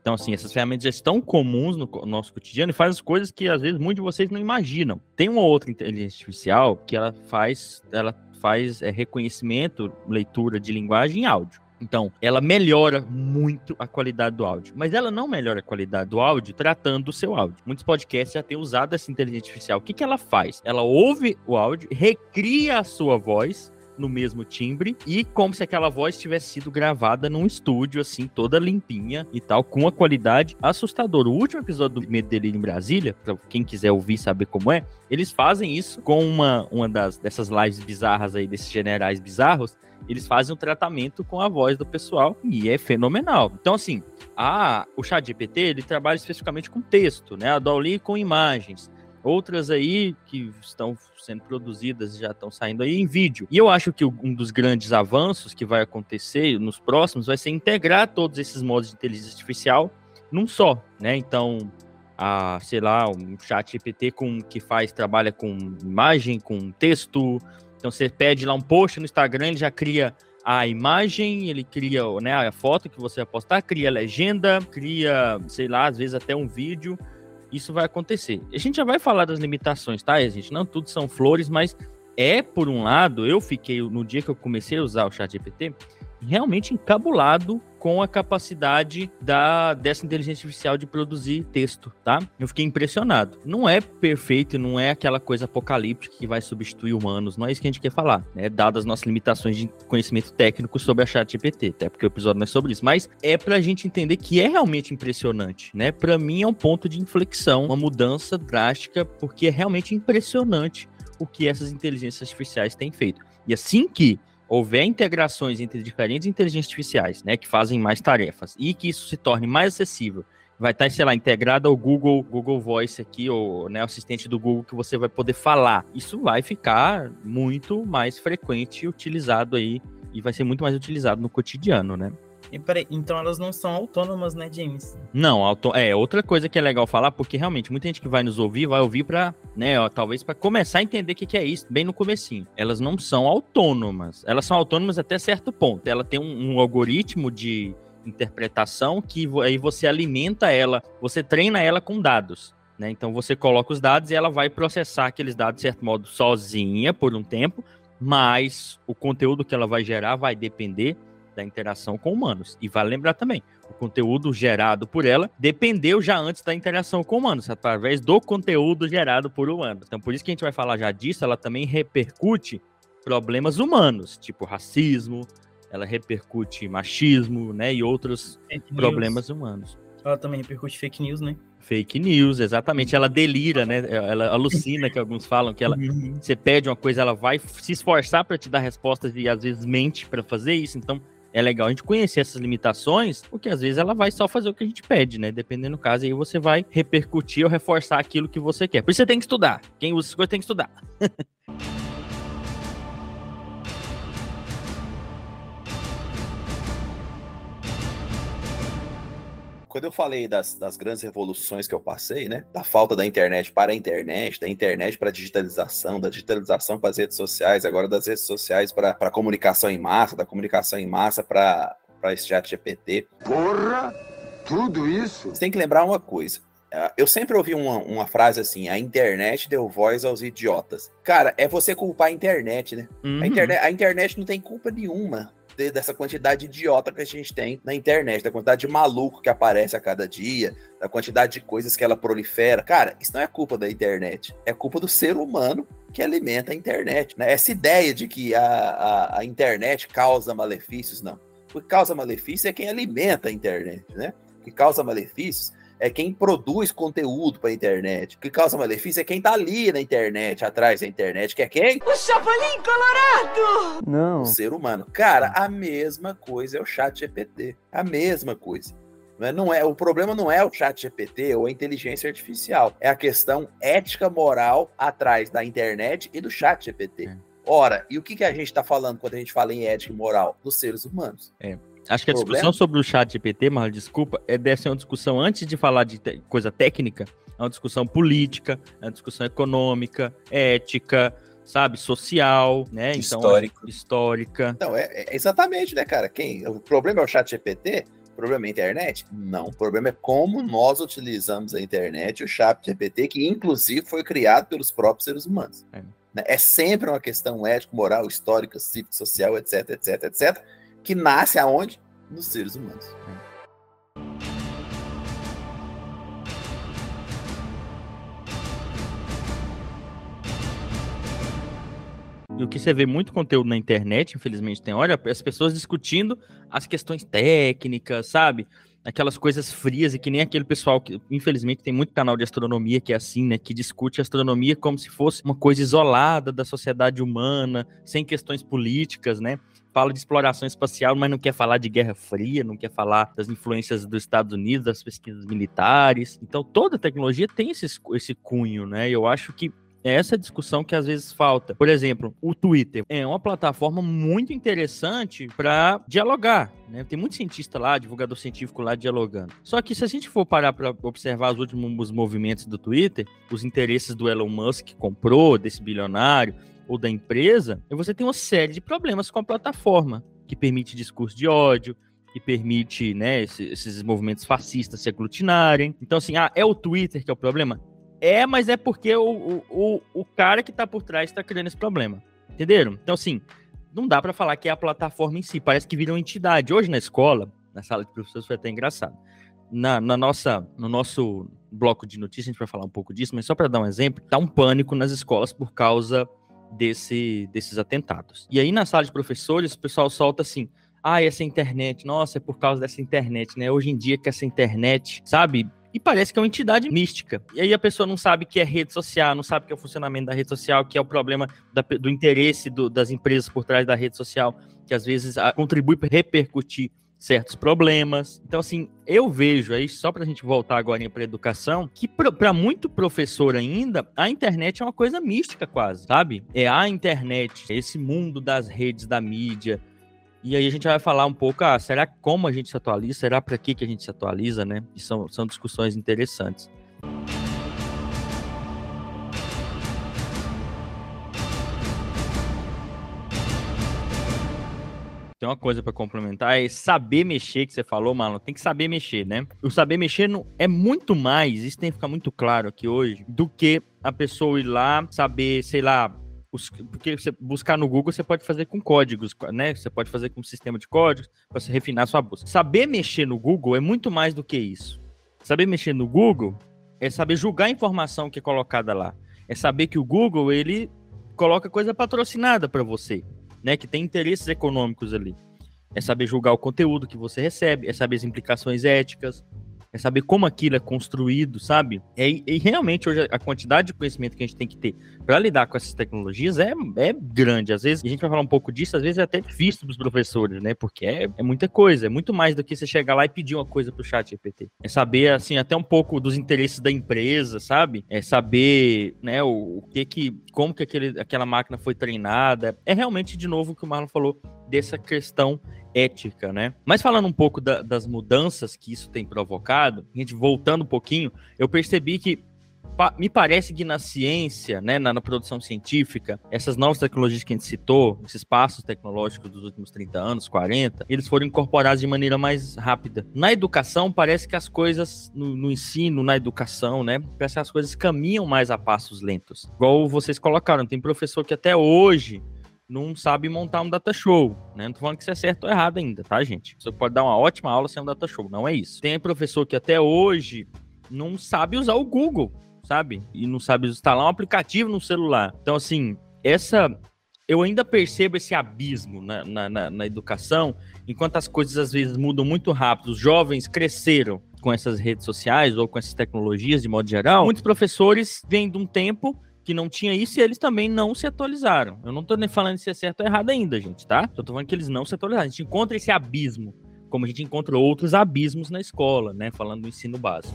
Então, assim, essas ferramentas já estão comuns no nosso cotidiano e faz as coisas que às vezes muitos de vocês não imaginam. Tem uma outra inteligência artificial que ela faz, ela faz é, reconhecimento, leitura de linguagem e áudio. Então, ela melhora muito a qualidade do áudio. Mas ela não melhora a qualidade do áudio tratando do seu áudio. Muitos podcasts já têm usado essa inteligência artificial. O que, que ela faz? Ela ouve o áudio, recria a sua voz no mesmo timbre e como se aquela voz tivesse sido gravada num estúdio, assim, toda limpinha e tal, com a qualidade assustadora. O último episódio do Medo Delírio em Brasília, pra quem quiser ouvir saber como é, eles fazem isso com uma, uma das, dessas lives bizarras aí, desses generais bizarros, eles fazem um tratamento com a voz do pessoal e é fenomenal. Então, assim, a, o chat GPT, ele trabalha especificamente com texto, né? A Dolly com imagens. Outras aí que estão sendo produzidas já estão saindo aí em vídeo. E eu acho que um dos grandes avanços que vai acontecer nos próximos vai ser integrar todos esses modos de inteligência artificial num só, né? Então, a, sei lá, um chat GPT com, que faz, trabalha com imagem, com texto. Então você pede lá um post no Instagram, ele já cria a imagem, ele cria né, a foto que você vai postar, cria a legenda, cria, sei lá, às vezes até um vídeo isso vai acontecer. A gente já vai falar das limitações, tá, gente? Não tudo são flores, mas é, por um lado, eu fiquei, no dia que eu comecei a usar o chat GPT, realmente encabulado com a capacidade da, dessa inteligência artificial de produzir texto, tá? Eu fiquei impressionado. Não é perfeito, não é aquela coisa apocalíptica que vai substituir humanos, não é isso que a gente quer falar, né? Dadas as nossas limitações de conhecimento técnico sobre a ChatGPT, até porque o episódio não é sobre isso, mas é pra gente entender que é realmente impressionante, né? Para mim é um ponto de inflexão, uma mudança drástica, porque é realmente impressionante o que essas inteligências artificiais têm feito. E assim que houver integrações entre diferentes inteligências artificiais, né, que fazem mais tarefas, e que isso se torne mais acessível, vai estar, sei lá, integrado ao Google, Google Voice aqui, ou né, assistente do Google que você vai poder falar. Isso vai ficar muito mais frequente e utilizado aí, e vai ser muito mais utilizado no cotidiano, né? E peraí, então elas não são autônomas, né, James? Não, auto... é outra coisa que é legal falar, porque realmente muita gente que vai nos ouvir vai ouvir para, né, ó, talvez para começar a entender o que, que é isso, bem no comecinho. Elas não são autônomas. Elas são autônomas até certo ponto. Ela tem um, um algoritmo de interpretação que aí você alimenta ela, você treina ela com dados. Né? Então você coloca os dados e ela vai processar aqueles dados de certo modo sozinha por um tempo, mas o conteúdo que ela vai gerar vai depender da interação com humanos. E vale lembrar também, o conteúdo gerado por ela dependeu já antes da interação com humanos, através do conteúdo gerado por humanos. Então, por isso que a gente vai falar já disso, ela também repercute problemas humanos, tipo racismo, ela repercute machismo, né, e outros problemas humanos. Ela também repercute fake news, né? Fake news, exatamente. Ela delira, né? Ela alucina, que alguns falam que ela. Uhum. Você pede uma coisa, ela vai se esforçar para te dar respostas e às vezes mente para fazer isso. Então, é legal a gente conhecer essas limitações, porque às vezes ela vai só fazer o que a gente pede, né? Dependendo do caso, aí você vai repercutir ou reforçar aquilo que você quer. Por isso você tem que estudar. Quem usa essas coisas tem que estudar. quando eu falei das, das grandes revoluções que eu passei, né? Da falta da internet para a internet, da internet para a digitalização, da digitalização para as redes sociais, agora das redes sociais para a comunicação em massa, da comunicação em massa para esse chat GPT. Porra! Tudo isso? Você tem que lembrar uma coisa. Ah, eu sempre ouvi uma, uma frase assim: a internet deu voz aos idiotas. Cara, é você culpar a internet, né? Uhum. A, internet, a internet não tem culpa nenhuma dessa quantidade de idiota que a gente tem na internet, da quantidade de maluco que aparece a cada dia, da quantidade de coisas que ela prolifera. Cara, isso não é culpa da internet, é culpa do ser humano que alimenta a internet. Né? Essa ideia de que a, a, a internet causa malefícios, não. O que causa malefício é quem alimenta a internet, né? O que causa malefícios é quem produz conteúdo para a internet. O que causa malefício é quem tá ali na internet, atrás da internet, que é quem? O Chapolin Colorado! Não. O ser humano. Cara, a mesma coisa é o chat GPT. A mesma coisa. É, não é, o problema não é o chat GPT ou a inteligência artificial. É a questão ética moral atrás da internet e do chat GPT. É. Ora, e o que, que a gente está falando quando a gente fala em ética e moral? Dos seres humanos. É. Acho que a discussão Problema? sobre o chat GPT, mas desculpa, é deve ser uma discussão antes de falar de te coisa técnica, é uma discussão política, é uma discussão econômica, ética, sabe, social, né? Então, Histórico. histórica. Então, é, é, exatamente, né, cara? Quem, o problema é o chat GPT? O problema é a internet? Não. O problema é como nós utilizamos a internet, o chat GPT, que inclusive foi criado pelos próprios seres humanos. É. É sempre uma questão ético, moral, histórica, cívico, social, etc, etc, etc que nasce aonde? Nos seres humanos. E o que você vê muito conteúdo na internet, infelizmente tem hora, as pessoas discutindo as questões técnicas, sabe? Aquelas coisas frias e que nem aquele pessoal que, infelizmente, tem muito canal de astronomia que é assim, né? Que discute astronomia como se fosse uma coisa isolada da sociedade humana, sem questões políticas, né? Fala de exploração espacial, mas não quer falar de Guerra Fria, não quer falar das influências dos Estados Unidos, das pesquisas militares. Então, toda tecnologia tem esse, esse cunho, né? Eu acho que é essa discussão que às vezes falta. Por exemplo, o Twitter é uma plataforma muito interessante para dialogar. Né? Tem muito cientista lá, divulgador científico lá dialogando. Só que se a gente for parar para observar os últimos movimentos do Twitter, os interesses do Elon Musk que comprou, desse bilionário, ou da empresa, você tem uma série de problemas com a plataforma, que permite discurso de ódio, que permite né, esses, movimentos fascistas se aglutinarem. Então, assim, ah, é o Twitter que é o problema? É, mas é porque o, o, o cara que tá por trás tá criando esse problema. Entenderam? Então, assim, não dá para falar que é a plataforma em si. Parece que vira uma entidade. Hoje na escola, na sala de professores, foi até engraçado. Na, na nossa, no nosso bloco de notícias, a gente vai falar um pouco disso, mas só para dar um exemplo, tá um pânico nas escolas por causa desse, desses atentados. E aí, na sala de professores, o pessoal solta assim: ah, essa internet, nossa, é por causa dessa internet, né? Hoje em dia que essa internet, sabe, e parece que é uma entidade mística. E aí a pessoa não sabe que é rede social, não sabe que é o funcionamento da rede social, que é o problema da, do interesse do, das empresas por trás da rede social, que às vezes a, contribui para repercutir certos problemas. Então, assim, eu vejo aí, só para a gente voltar agora para a educação, que para muito professor ainda, a internet é uma coisa mística quase, sabe? É a internet, esse mundo das redes, da mídia, e aí a gente vai falar um pouco, ah, será como a gente se atualiza? Será para que, que a gente se atualiza, né? E são, são discussões interessantes. Tem uma coisa para complementar, é saber mexer, que você falou, Marlon. Tem que saber mexer, né? O saber mexer não, é muito mais, isso tem que ficar muito claro aqui hoje, do que a pessoa ir lá, saber, sei lá, porque você buscar no Google você pode fazer com códigos, né? Você pode fazer com um sistema de códigos para você refinar sua busca. Saber mexer no Google é muito mais do que isso. Saber mexer no Google é saber julgar a informação que é colocada lá. É saber que o Google ele coloca coisa patrocinada para você, né? Que tem interesses econômicos ali. É saber julgar o conteúdo que você recebe, é saber as implicações éticas, é saber como aquilo é construído, sabe? E, e, realmente hoje a quantidade de conhecimento que a gente tem que ter para lidar com essas tecnologias é, é grande. Às vezes, a gente vai falar um pouco disso, às vezes é até difícil para os professores, né? Porque é, é muita coisa, é muito mais do que você chegar lá e pedir uma coisa para o chat GPT. É saber, assim, até um pouco dos interesses da empresa, sabe? É saber, né, o, o que que, como que aquele, aquela máquina foi treinada. É realmente, de novo, o que o Marlon falou, dessa questão ética, né? Mas falando um pouco da, das mudanças que isso tem provocado, a gente voltando um pouquinho, eu percebi que me parece que na ciência, né, na, na, produção científica, essas novas tecnologias que a gente citou, esses passos tecnológicos dos últimos 30 anos, 40, eles foram incorporados de maneira mais rápida. Na educação, parece que as coisas, no, no ensino, na educação, né, parece que as coisas caminham mais a passos lentos. Igual vocês colocaram, tem professor que até hoje não sabe montar um data show, né? Não tô falando que isso é certo ou errado ainda, tá, gente? Você pode dar uma ótima aula sem um data show, não é isso. Tem professor que até hoje não sabe usar o Google, sabe? E não sabe instalar um aplicativo no celular. Então, assim, essa. Eu ainda percebo esse abismo na, na, na, na educação, enquanto as coisas às vezes mudam muito rápido. Os jovens cresceram com essas redes sociais ou com essas tecnologias de modo geral. Muitos professores vêm de um tempo que não tinha isso e eles também não se atualizaram. Eu não tô nem falando se é certo ou errado ainda, gente, tá? Eu tô falando que eles não se atualizaram. A gente encontra esse abismo, como a gente encontra outros abismos na escola, né? Falando do ensino básico.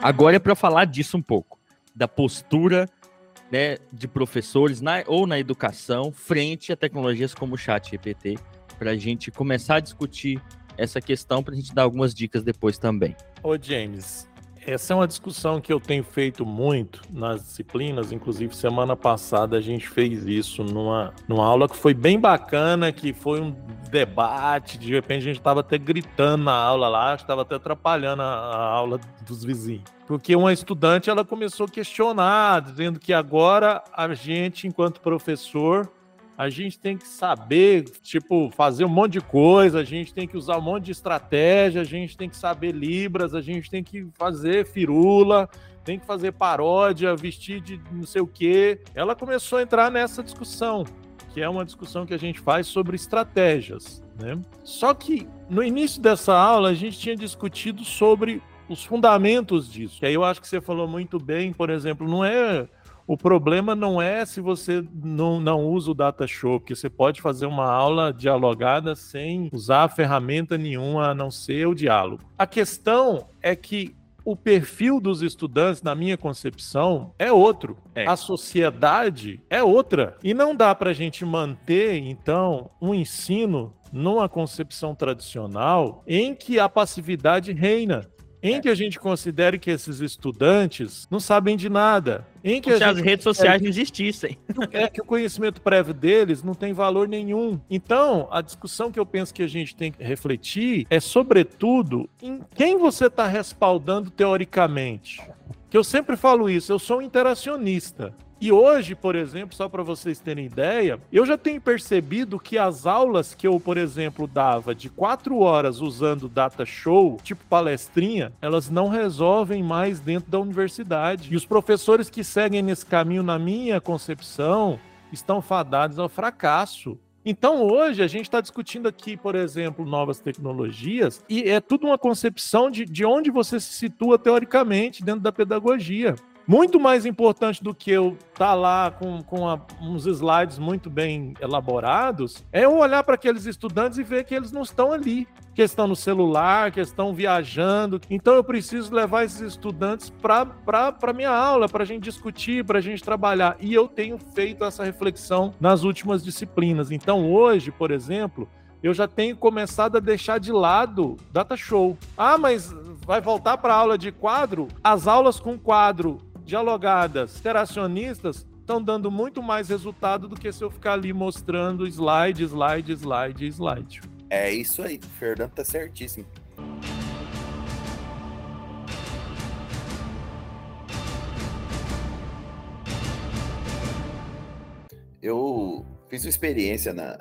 Agora é para falar disso um pouco, da postura né, de professores na, ou na educação frente a tecnologias como o chat GPT, para a gente começar a discutir essa questão, para a gente dar algumas dicas depois também. Ô, James, essa é uma discussão que eu tenho feito muito nas disciplinas, inclusive semana passada a gente fez isso numa, numa aula que foi bem bacana, que foi um debate, de repente a gente estava até gritando na aula lá, estava até atrapalhando a, a aula dos vizinhos. Porque uma estudante ela começou a questionar, dizendo que agora a gente, enquanto professor, a gente tem que saber, tipo, fazer um monte de coisa, a gente tem que usar um monte de estratégia, a gente tem que saber libras, a gente tem que fazer firula, tem que fazer paródia, vestir de não sei o quê. Ela começou a entrar nessa discussão, que é uma discussão que a gente faz sobre estratégias, né? Só que no início dessa aula a gente tinha discutido sobre os fundamentos disso. Que aí eu acho que você falou muito bem, por exemplo, não é o problema não é se você não, não usa o data show, porque você pode fazer uma aula dialogada sem usar ferramenta nenhuma a não ser o diálogo. A questão é que o perfil dos estudantes, na minha concepção, é outro. É. A sociedade é outra. E não dá para a gente manter, então, um ensino numa concepção tradicional em que a passividade reina em que a gente considere que esses estudantes não sabem de nada, em que as redes sociais não existissem. É que o conhecimento prévio deles não tem valor nenhum. Então, a discussão que eu penso que a gente tem que refletir é, sobretudo, em quem você está respaldando teoricamente. Que eu sempre falo isso, eu sou um interacionista. E hoje, por exemplo, só para vocês terem ideia, eu já tenho percebido que as aulas que eu, por exemplo, dava de quatro horas usando data show, tipo palestrinha, elas não resolvem mais dentro da universidade. E os professores que seguem nesse caminho, na minha concepção, estão fadados ao fracasso. Então, hoje, a gente está discutindo aqui, por exemplo, novas tecnologias, e é tudo uma concepção de, de onde você se situa teoricamente dentro da pedagogia. Muito mais importante do que eu estar tá lá com, com a, uns slides muito bem elaborados, é eu olhar para aqueles estudantes e ver que eles não estão ali, que estão no celular, que estão viajando. Então eu preciso levar esses estudantes para a minha aula, para a gente discutir, para a gente trabalhar. E eu tenho feito essa reflexão nas últimas disciplinas. Então hoje, por exemplo, eu já tenho começado a deixar de lado data show. Ah, mas vai voltar para aula de quadro? As aulas com quadro dialogadas, interacionistas, estão dando muito mais resultado do que se eu ficar ali mostrando slide, slide, slide, slide. É isso aí, o Fernando tá certíssimo. Eu fiz uma experiência na,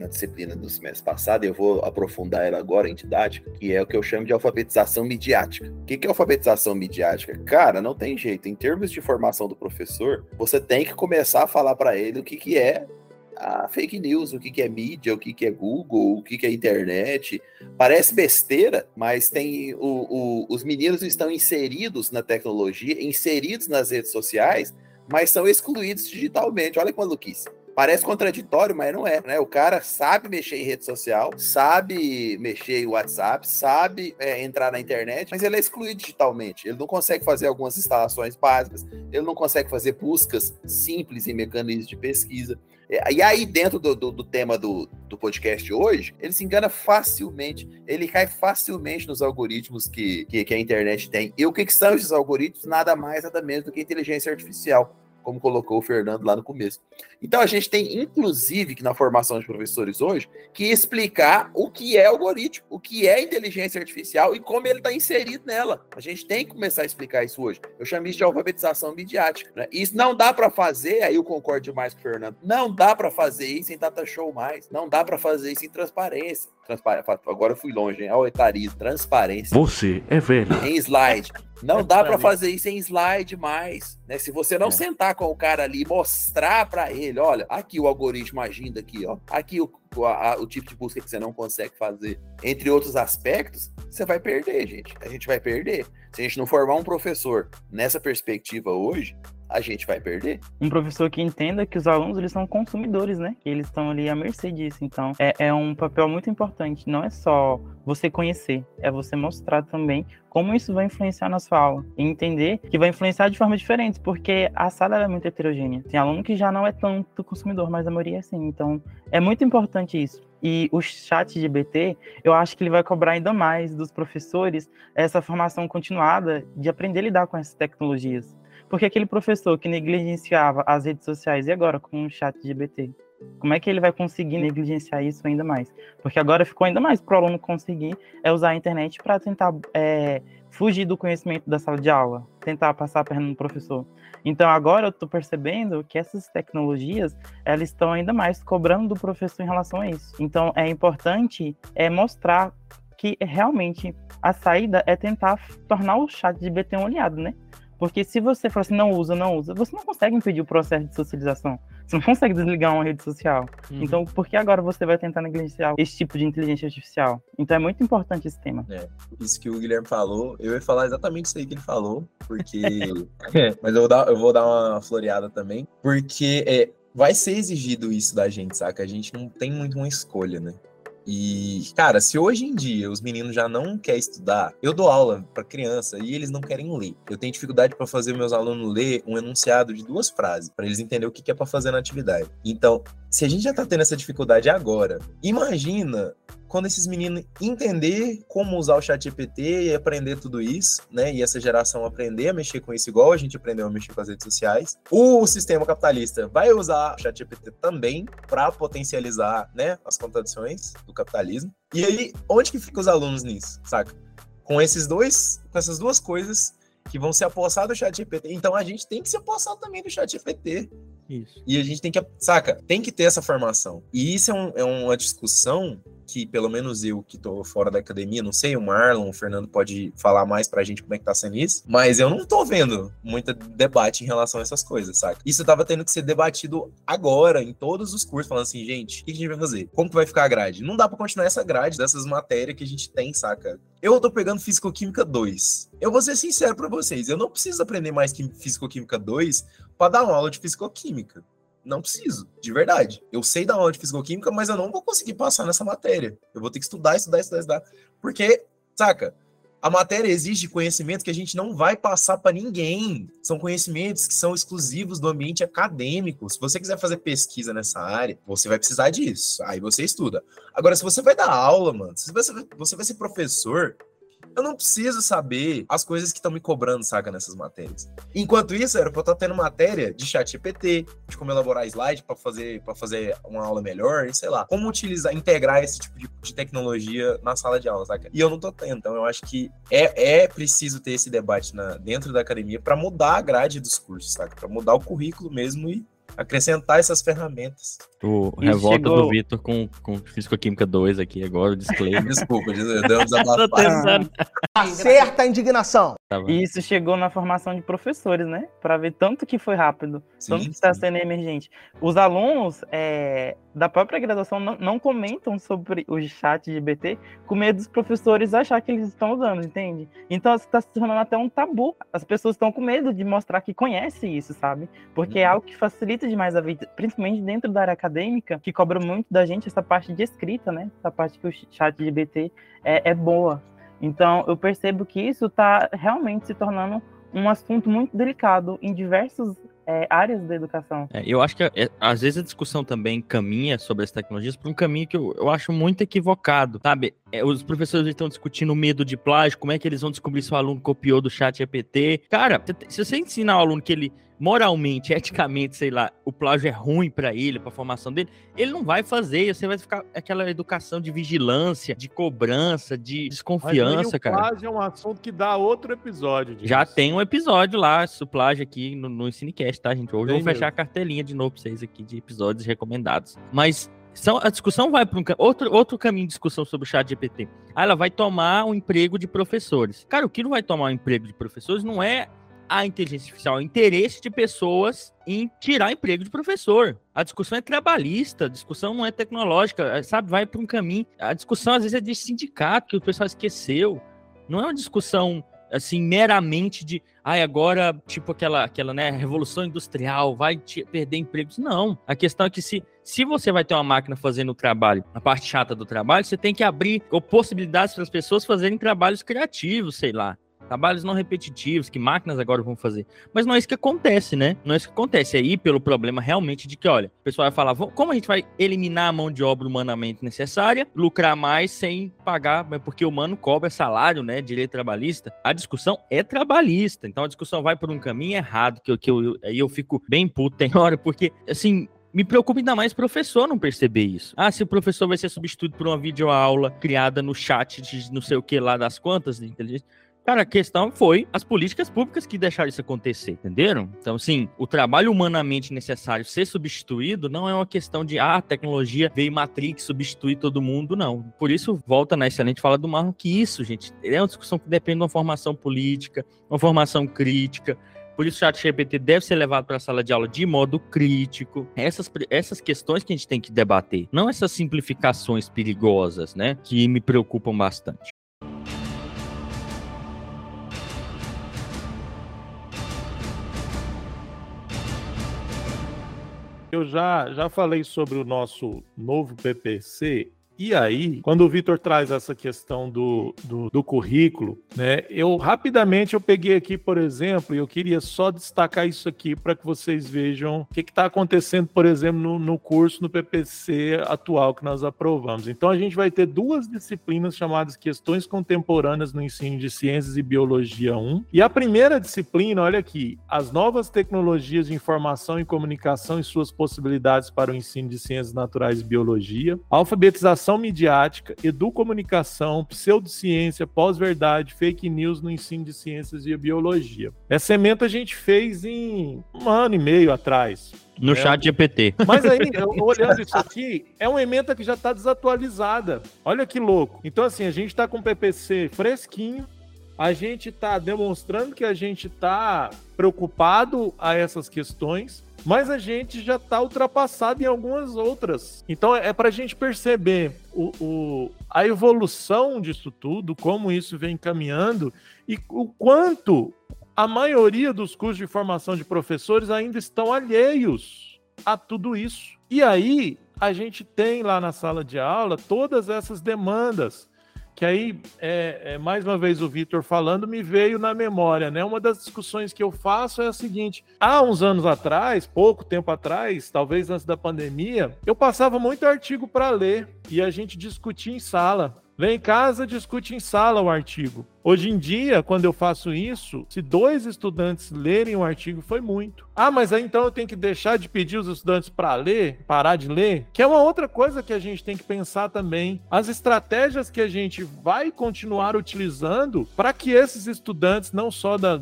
na disciplina do semestre passado, eu vou aprofundar ela agora em didática, que é o que eu chamo de alfabetização midiática. O que é alfabetização midiática? Cara, não tem jeito. Em termos de formação do professor, você tem que começar a falar para ele o que, que é a fake news, o que, que é mídia, o que, que é Google, o que, que é internet. Parece besteira, mas tem o, o, os meninos estão inseridos na tecnologia, inseridos nas redes sociais, mas são excluídos digitalmente. Olha que maluquice. Parece contraditório, mas não é, né? O cara sabe mexer em rede social, sabe mexer em WhatsApp, sabe é, entrar na internet, mas ele é excluído digitalmente. Ele não consegue fazer algumas instalações básicas, ele não consegue fazer buscas simples em mecanismos de pesquisa. É, e aí, dentro do, do, do tema do, do podcast hoje, ele se engana facilmente, ele cai facilmente nos algoritmos que, que, que a internet tem. E o que, que são esses algoritmos? Nada mais, nada menos do que inteligência artificial como colocou o Fernando lá no começo. Então a gente tem, inclusive, que na formação de professores hoje, que explicar o que é algoritmo, o que é inteligência artificial e como ele está inserido nela. A gente tem que começar a explicar isso hoje. Eu chamo isso de alfabetização midiática. Né? Isso não dá para fazer, aí eu concordo demais com o Fernando, não dá para fazer isso em data show mais, não dá para fazer isso em transparência. Agora eu fui longe, hein? Olha o etarismo, transparência. Você é velho. Em slide. Não dá para fazer isso em slide mais, né? Se você não é. sentar com o cara ali e mostrar para ele, olha, aqui o algoritmo agindo aqui, ó, aqui o, a, o tipo de busca que você não consegue fazer, entre outros aspectos, você vai perder, gente. A gente vai perder. Se a gente não formar um professor nessa perspectiva hoje, a gente vai perder. Um professor que entenda que os alunos eles são consumidores, né? Que eles estão ali à mercê disso. Então, é, é um papel muito importante. Não é só você conhecer, é você mostrar também como isso vai influenciar na sua aula. E entender que vai influenciar de forma diferente, porque a sala é muito heterogênea. Tem aluno que já não é tanto consumidor, mas a maioria é sim. Então, é muito importante isso. E o chat de BT, eu acho que ele vai cobrar ainda mais dos professores essa formação continuada de aprender a lidar com essas tecnologias. Porque aquele professor que negligenciava as redes sociais, e agora com o chat de BT? Como é que ele vai conseguir negligenciar isso ainda mais? Porque agora ficou ainda mais para o aluno conseguir é usar a internet para tentar é, fugir do conhecimento da sala de aula, tentar passar a perna no professor. Então agora eu estou percebendo que essas tecnologias elas estão ainda mais cobrando do professor em relação a isso. Então é importante é mostrar que realmente a saída é tentar tornar o chat de BT um aliado, né? Porque se você for assim, não usa, não usa, você não consegue impedir o processo de socialização. Você não consegue desligar uma rede social. Uhum. Então, por que agora você vai tentar negligenciar esse tipo de inteligência artificial? Então, é muito importante esse tema. É, isso que o Guilherme falou, eu ia falar exatamente isso aí que ele falou, porque. é, mas eu vou, dar, eu vou dar uma floreada também, porque é, vai ser exigido isso da gente, saca? A gente não tem muito uma escolha, né? E, cara, se hoje em dia os meninos já não querem estudar, eu dou aula para criança e eles não querem ler. Eu tenho dificuldade para fazer meus alunos ler um enunciado de duas frases, para eles entenderem o que é para fazer na atividade. Então, se a gente já tá tendo essa dificuldade agora, imagina quando esses meninos entender como usar o chat GPT e aprender tudo isso, né? E essa geração aprender a mexer com isso igual a gente aprendeu a mexer com as redes sociais. O sistema capitalista vai usar o chat GPT também para potencializar, né, as contradições do capitalismo. E aí, onde que ficam os alunos nisso, saca? Com esses dois, com essas duas coisas que vão se apossar do chat GPT. Então a gente tem que se apossar também do chat GPT. Isso. E a gente tem que, saca, tem que ter essa formação. E isso é, um, é uma discussão que, pelo menos eu que tô fora da academia, não sei, o Marlon, o Fernando pode falar mais pra gente como é que tá sendo isso, mas eu não tô vendo muito debate em relação a essas coisas, saca? Isso tava tendo que ser debatido agora, em todos os cursos, falando assim, gente, o que a gente vai fazer? Como que vai ficar a grade? Não dá pra continuar essa grade dessas matérias que a gente tem, saca? Eu tô pegando Físico-Química 2. Eu vou ser sincero pra vocês, eu não preciso aprender mais Físico-Química 2 para dar uma aula de Físico-Química. Não preciso, de verdade. Eu sei dar aula de fisicoquímica, mas eu não vou conseguir passar nessa matéria. Eu vou ter que estudar, estudar, estudar, estudar. Porque, saca, a matéria exige conhecimento que a gente não vai passar para ninguém. São conhecimentos que são exclusivos do ambiente acadêmico. Se você quiser fazer pesquisa nessa área, você vai precisar disso. Aí você estuda. Agora, se você vai dar aula, mano, se você, você vai ser professor, eu não preciso saber as coisas que estão me cobrando, saca, nessas matérias. Enquanto isso, era pra eu estar tendo matéria de chat GPT, de como elaborar slide para fazer, pra fazer uma aula melhor, e sei lá, como utilizar, integrar esse tipo de, de, tecnologia na sala de aula, saca? E eu não tô tendo, então eu acho que é, é preciso ter esse debate na, dentro da academia para mudar a grade dos cursos, saca? Para mudar o currículo mesmo e acrescentar essas ferramentas. O revolta chegou... do Vitor com, com Físico-Química 2 aqui agora, o disclaimer. Desculpa, deu um desabafado. Acerta a indignação. Tá e isso chegou na formação de professores, né? Para ver tanto que foi rápido, sim, tanto que está sendo emergente. Os alunos é, da própria graduação não, não, comentam sobre o chat de BT com medo dos professores achar que eles estão usando, entende? Então está se tornando até um tabu. As pessoas estão com medo de mostrar que conhecem isso, sabe? Porque é uhum. é algo que facilita demais a vida, principalmente dentro da área acadêmica, que cobra muito da gente essa parte de escrita, né? Essa parte que o chat de BT é, é boa. Então, eu percebo que isso está realmente se tornando um assunto muito delicado em diversos é, áreas da educação. É, eu acho que é, às vezes a discussão também caminha sobre as tecnologias por um caminho que eu, eu acho muito equivocado, sabe? É, os professores estão discutindo o medo de plágio, como é que eles vão descobrir se o aluno copiou do chat EPT. Cara, se você ensinar ao aluno que ele moralmente, eticamente, sei lá, o plágio é ruim para ele, para a formação dele, ele não vai fazer. Você vai ficar aquela educação de vigilância, de cobrança, de desconfiança, cara. O plágio é um assunto que dá outro episódio. Disso. Já tem um episódio lá, o plágio aqui no, no Cinecast, tá, gente? Hoje eu vou fechar a cartelinha de novo pra vocês aqui de episódios recomendados. Mas são, a discussão vai para um outro, outro caminho de discussão sobre o chat GPT. Ah, ela vai tomar o um emprego de professores. Cara, o que não vai tomar o um emprego de professores não é a inteligência artificial, o interesse de pessoas em tirar emprego de professor. A discussão é trabalhista, a discussão não é tecnológica, é, sabe? Vai para um caminho. A discussão às vezes é de sindicato, que o pessoal esqueceu. Não é uma discussão assim meramente de, ai, ah, agora tipo aquela aquela, né, revolução industrial, vai te, perder empregos. Não. A questão é que se se você vai ter uma máquina fazendo o trabalho, a parte chata do trabalho, você tem que abrir possibilidades para as pessoas fazerem trabalhos criativos, sei lá trabalhos não repetitivos que máquinas agora vão fazer. Mas não é isso que acontece, né? Não é isso que acontece. É aí pelo problema realmente de que, olha, o pessoal vai falar, como a gente vai eliminar a mão de obra humanamente necessária, lucrar mais sem pagar, porque o humano cobra salário, né? Direito trabalhista. A discussão é trabalhista. Então a discussão vai por um caminho errado, que, eu, que eu, aí eu fico bem puto tem hora, porque, assim, Me preocupa ainda mais o professor não perceber isso. Ah, se o professor vai ser substituído por uma videoaula criada no chat de não sei o que lá das contas de inteligência. Cara, a questão foi as políticas públicas que deixaram isso acontecer, entenderam? Então, assim, o trabalho humanamente necessário ser substituído não é uma questão de, ah, a tecnologia veio Matrix substituir todo mundo, não. Por isso, volta na excelente fala do Marlon, que isso, gente, é uma discussão que depende de uma formação política, uma formação crítica, por isso, o chat GPT deve ser levado para a sala de aula de modo crítico. Essas, essas questões que a gente tem que debater, não essas simplificações perigosas, né? Que me preocupam bastante. Eu já, já falei sobre o nosso novo PPC e aí, quando o Vitor traz essa questão do, do, do, currículo, né? Eu rapidamente eu peguei aqui, por exemplo, e eu queria só destacar isso aqui para que vocês vejam o que está acontecendo, por exemplo, no, no curso no PPC atual que nós aprovamos. Então a gente vai ter duas disciplinas chamadas Questões Contemporâneas no Ensino de Ciências e Biologia 1. E a primeira disciplina, olha aqui, as novas tecnologias de informação e comunicação e suas possibilidades para o ensino de ciências naturais e biologia, alfabetização Educação midiática, educomunicação, pseudociência, pós-verdade, fake news no ensino de ciências e biologia. Essa emenda a gente fez em um ano e meio atrás. No é, chat GPT. Mas aí, olhando isso aqui, é uma emenda que já está desatualizada. Olha que louco. Então, assim, a gente está com o PPC fresquinho, a gente está demonstrando que a gente está preocupado a essas questões, mas a gente já está ultrapassado em algumas outras. Então é, para a gente perceber o, o, a evolução disso tudo, como isso vem caminhando e o quanto a maioria dos cursos de formação de professores ainda estão alheios a tudo isso. E aí a gente tem lá na sala de aula todas essas demandas que aí, é, é, mais uma vez o Vitor falando, me veio na memória, né? Uma das discussões que eu faço é a seguinte: há uns anos atrás, pouco tempo atrás, talvez antes da pandemia, eu passava muito artigo para ler e a gente discutia em sala. Vem em casa, discute em sala o artigo. Hoje em dia, quando eu faço isso, se dois estudantes lerem o artigo, foi muito. Ah, mas aí então eu tenho que deixar de pedir os estudantes para ler, parar de ler, que é uma outra coisa que a gente tem que pensar também. As estratégias que a gente vai continuar utilizando para que esses estudantes, não só da,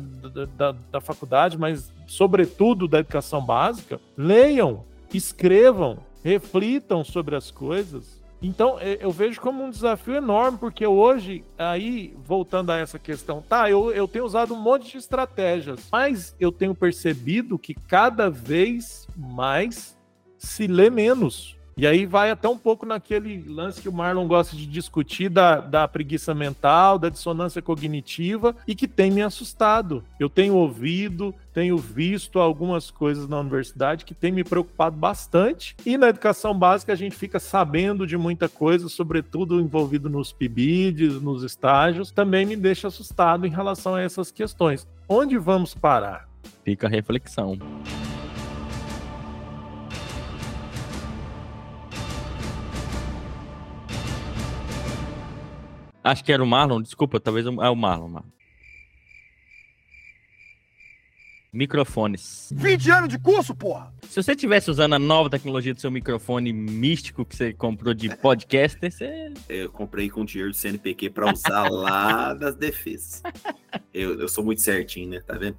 da, da faculdade, mas sobretudo da educação básica, leiam, escrevam, reflitam sobre as coisas então, eu vejo como um desafio enorme, porque hoje, aí, voltando a essa questão, tá, eu, eu tenho usado um monte de estratégias, mas eu tenho percebido que cada vez mais se lê menos. E aí vai até um pouco naquele lance que o Marlon gosta de discutir da, da preguiça mental, da dissonância cognitiva e que tem me assustado. Eu tenho ouvido, tenho visto algumas coisas na universidade que tem me preocupado bastante. E na educação básica a gente fica sabendo de muita coisa, sobretudo envolvido nos PIBIDs, nos estágios, também me deixa assustado em relação a essas questões. Onde vamos parar? Fica a reflexão. Acho que era o Marlon, desculpa, talvez é o Marlon. Marlon. Microfones. 20 anos de curso, porra! Se você tivesse usando a nova tecnologia do seu microfone místico que você comprou de podcast, você. Eu comprei com dinheiro do CNPq para usar lá das defesas. Eu, eu sou muito certinho, né? Tá vendo?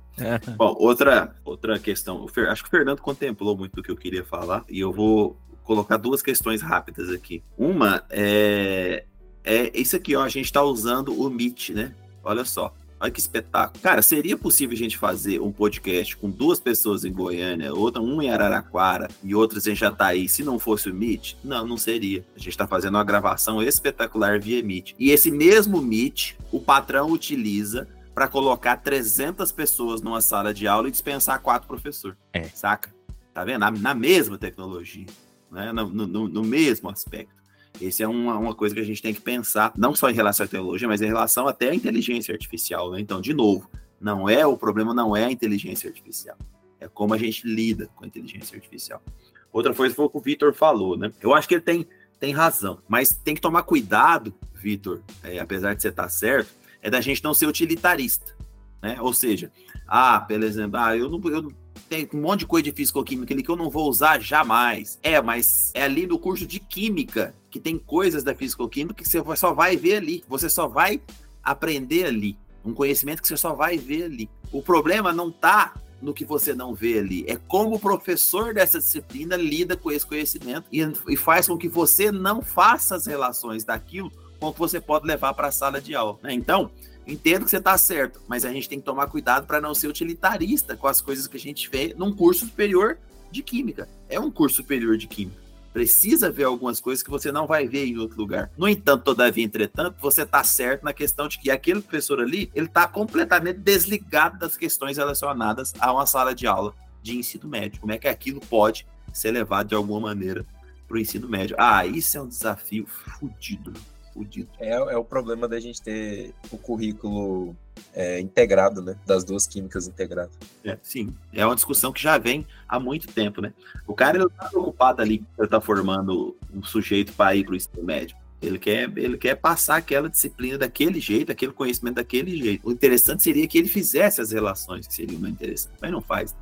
Bom, outra, outra questão. Acho que o Fernando contemplou muito do que eu queria falar e eu vou colocar duas questões rápidas aqui. Uma é é isso aqui, ó. A gente tá usando o Meet, né? Olha só. Olha que espetáculo. Cara, seria possível a gente fazer um podcast com duas pessoas em Goiânia, outra um em Araraquara e outras em Jataí, se não fosse o Meet? Não, não seria. A gente está fazendo uma gravação espetacular via Meet. E esse mesmo Meet, o patrão utiliza para colocar 300 pessoas numa sala de aula e dispensar quatro professores. É. Saca? Tá vendo? Na, na mesma tecnologia, né? no, no, no mesmo aspecto. Esse é uma, uma coisa que a gente tem que pensar, não só em relação à tecnologia, mas em relação até à inteligência artificial. Né? Então, de novo, não é o problema, não é a inteligência artificial. É como a gente lida com a inteligência artificial. Outra coisa foi o que o Vitor falou, né? Eu acho que ele tem, tem razão, mas tem que tomar cuidado, Vitor, é, apesar de você estar certo, é da gente não ser utilitarista, né? Ou seja, ah, por exemplo, ah, eu não, eu, tem um monte de coisa de fisicoquímica ali que eu não vou usar jamais. É, mas é ali no curso de química que tem coisas da fisicoquímica que você só vai ver ali. Você só vai aprender ali. Um conhecimento que você só vai ver ali. O problema não tá no que você não vê ali. É como o professor dessa disciplina lida com esse conhecimento e, e faz com que você não faça as relações daquilo com o que você pode levar para a sala de aula. Né? Então, entendo que você está certo, mas a gente tem que tomar cuidado para não ser utilitarista com as coisas que a gente vê num curso superior de química. É um curso superior de química. Precisa ver algumas coisas que você não vai ver em outro lugar. No entanto, todavia, entretanto, você está certo na questão de que aquele professor ali, ele está completamente desligado das questões relacionadas a uma sala de aula de ensino médio. Como é que aquilo pode ser levado de alguma maneira para o ensino médio? Ah, isso é um desafio fodido É, é o problema da gente ter o currículo é, integrado, né? Das duas químicas integradas. É, sim, é uma discussão que já vem há muito tempo, né? O cara ele tá preocupado ali que tá formando um sujeito para ir para o ensino médio. Ele quer, ele quer passar aquela disciplina daquele jeito, aquele conhecimento daquele jeito. O interessante seria que ele fizesse as relações que seriam mais interessantes, mas não faz.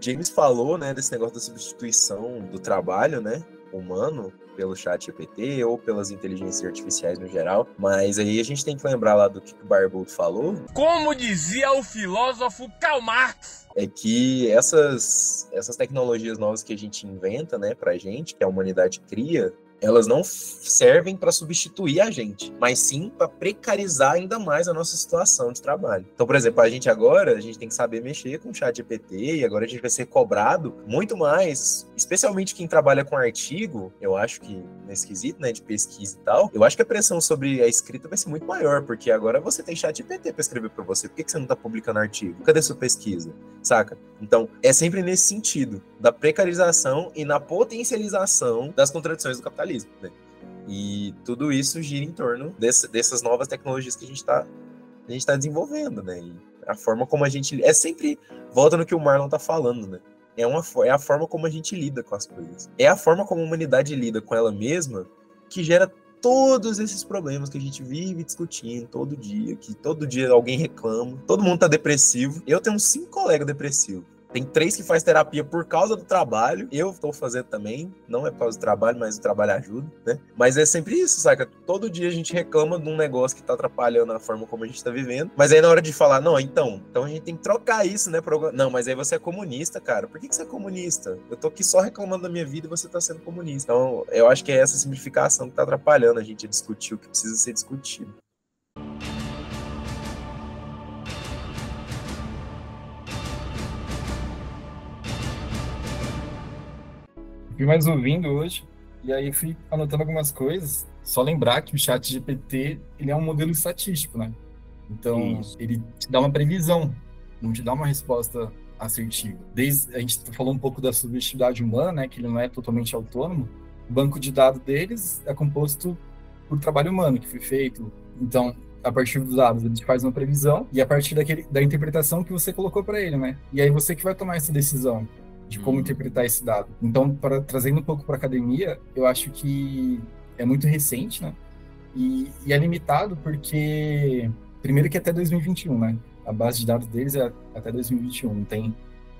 James falou, né, desse negócio da substituição do trabalho, né, humano pelo chat GPT ou pelas inteligências artificiais no geral, mas aí a gente tem que lembrar lá do que o Barbudo falou. Como dizia o filósofo Karl Marx, é que essas, essas tecnologias novas que a gente inventa, né, pra gente, que a humanidade cria, elas não servem para substituir a gente, mas sim para precarizar ainda mais a nossa situação de trabalho. Então, por exemplo, a gente agora, a gente tem que saber mexer com o chat GPT e agora a gente vai ser cobrado muito mais, especialmente quem trabalha com artigo, eu acho que nesse quesito, né, de pesquisa e tal, eu acho que a pressão sobre a escrita vai ser muito maior, porque agora você tem chat GPT para escrever para você. Por que, que você não está publicando artigo? Cadê sua pesquisa? Saca? Então, é sempre nesse sentido, da precarização e na potencialização das contradições do capitalismo capitalismo, né? E tudo isso gira em torno desse, dessas novas tecnologias que a gente está a gente tá desenvolvendo, né? E a forma como a gente é sempre volta no que o Marlon tá falando, né? É uma é a forma como a gente lida com as coisas. É a forma como a humanidade lida com ela mesma que gera todos esses problemas que a gente vive discutindo todo dia, que todo dia alguém reclama, todo mundo tá depressivo. Eu tenho cinco colegas depressivos. Tem três que faz terapia por causa do trabalho. Eu estou fazendo também. Não é por causa do trabalho, mas o trabalho ajuda, né? Mas é sempre isso, saca? Todo dia a gente reclama de um negócio que tá atrapalhando a forma como a gente tá vivendo. Mas aí na hora de falar, não, então, então a gente tem que trocar isso, né? Não, mas aí você é comunista, cara. Por que, que você é comunista? Eu tô aqui só reclamando da minha vida e você tá sendo comunista. Então, eu acho que é essa simplificação que tá atrapalhando a gente a discutir o que precisa ser discutido. Fui mais ouvindo hoje, e aí fui anotando algumas coisas. Só lembrar que o chat GPT, ele é um modelo estatístico, né? Então, Isso. ele te dá uma previsão, não te dá uma resposta assertiva. Desde, a gente falou um pouco da subjetividade humana, né, que ele não é totalmente autônomo. O banco de dados deles é composto por trabalho humano que foi feito. Então, a partir dos dados, ele te faz uma previsão e a partir daquele, da interpretação que você colocou para ele, né? E aí você que vai tomar essa decisão de como uhum. interpretar esse dado. Então, para, trazendo um pouco para a academia, eu acho que é muito recente, né? E, e, é limitado porque, primeiro que é até 2021, né? A base de dados deles é até 2021, não tem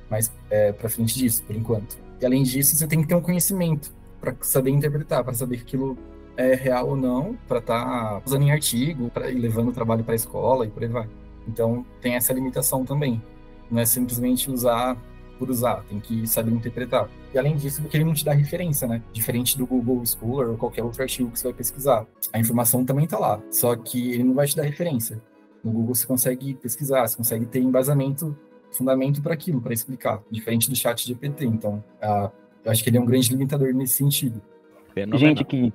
mais é, para frente disso, por enquanto. E além disso, você tem que ter um conhecimento para saber interpretar, para saber que aquilo é real ou não, para estar tá usando em artigo, pra, e levando o trabalho para a escola e por aí vai. Então, tem essa limitação também. Não é simplesmente usar por usar, tem que saber interpretar. E além disso, porque ele não te dá referência, né? Diferente do Google Scholar ou qualquer outro artigo que você vai pesquisar. A informação também tá lá, só que ele não vai te dar referência. No Google você consegue pesquisar, você consegue ter embasamento, fundamento para aquilo, para explicar, diferente do chat GPT. Então, uh, eu acho que ele é um grande limitador nesse sentido. Fenomenal. Gente, aqui,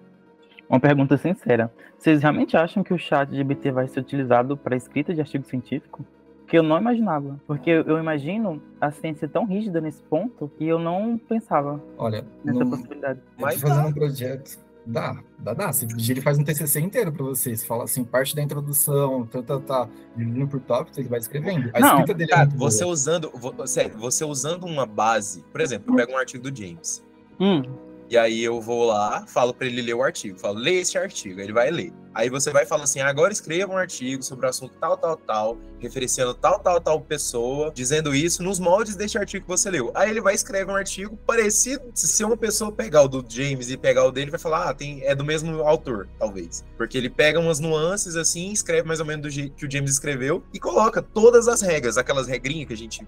uma pergunta sincera. Vocês realmente acham que o chat GPT vai ser utilizado para escrita de artigo científico? Que eu não imaginava. Porque eu imagino a ciência tão rígida nesse ponto que eu não pensava Olha, nessa no... possibilidade. Mas fazendo tá. um projeto Dá, dá, dá. Você, ele faz um TCC inteiro pra você. Você fala assim, parte da introdução, tá, tá, tá, dividindo por tópicos, ele vai escrevendo. A Não, escrita dele é muito boa. você usando, vo- sério, você usando uma base, por exemplo, eu pego um artigo do James. Hum. E aí eu vou lá, falo pra ele ler o artigo, falo, lê esse artigo, aí ele vai ler. Aí você vai falar assim, agora escreva um artigo sobre o assunto tal, tal, tal, referenciando tal, tal, tal pessoa, dizendo isso nos moldes deste artigo que você leu. Aí ele vai escrever um artigo parecido, se uma pessoa pegar o do James e pegar o dele, vai falar, ah, tem, é do mesmo autor, talvez. Porque ele pega umas nuances assim, escreve mais ou menos do jeito que o James escreveu e coloca todas as regras, aquelas regrinhas que a gente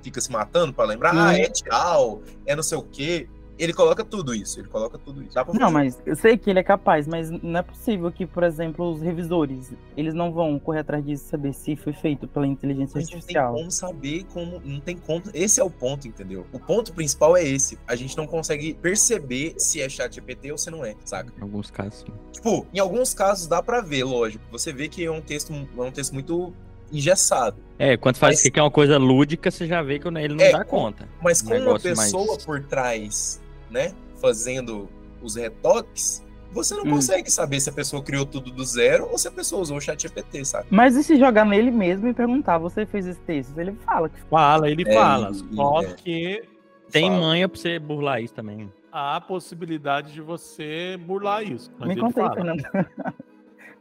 fica se matando pra lembrar, ah, é tchau, é não sei o quê. Ele coloca tudo isso, ele coloca tudo isso. Dá pra Não, fazer. mas eu sei que ele é capaz, mas não é possível que, por exemplo, os revisores, eles não vão correr atrás disso saber se foi feito pela inteligência Mas não tem artificial. como saber como. Não tem como. Esse é o ponto, entendeu? O ponto principal é esse. A gente não consegue perceber se é chat GPT ou se não é, saca? Em alguns casos, sim. Tipo, em alguns casos dá pra ver, lógico. Você vê que é um texto, é um texto muito engessado. É, quando faz Mas- que é uma coisa lúdica, você já vê que ele não É, dá conta. Mas Um com uma negócio mais- pessoa por trás, né, fazendo os retoques, você não Hum. consegue saber se a pessoa criou tudo do zero ou se a pessoa usou o chat GPT, sabe? Mas e se jogar nele mesmo e perguntar, você fez esse texto? Ele fala que Fala, ele É, fala. Só é. que Tem Fala. manha pra você burlar isso também. há a possibilidade de você burlar isso. Mas Me conta aí. Fernando.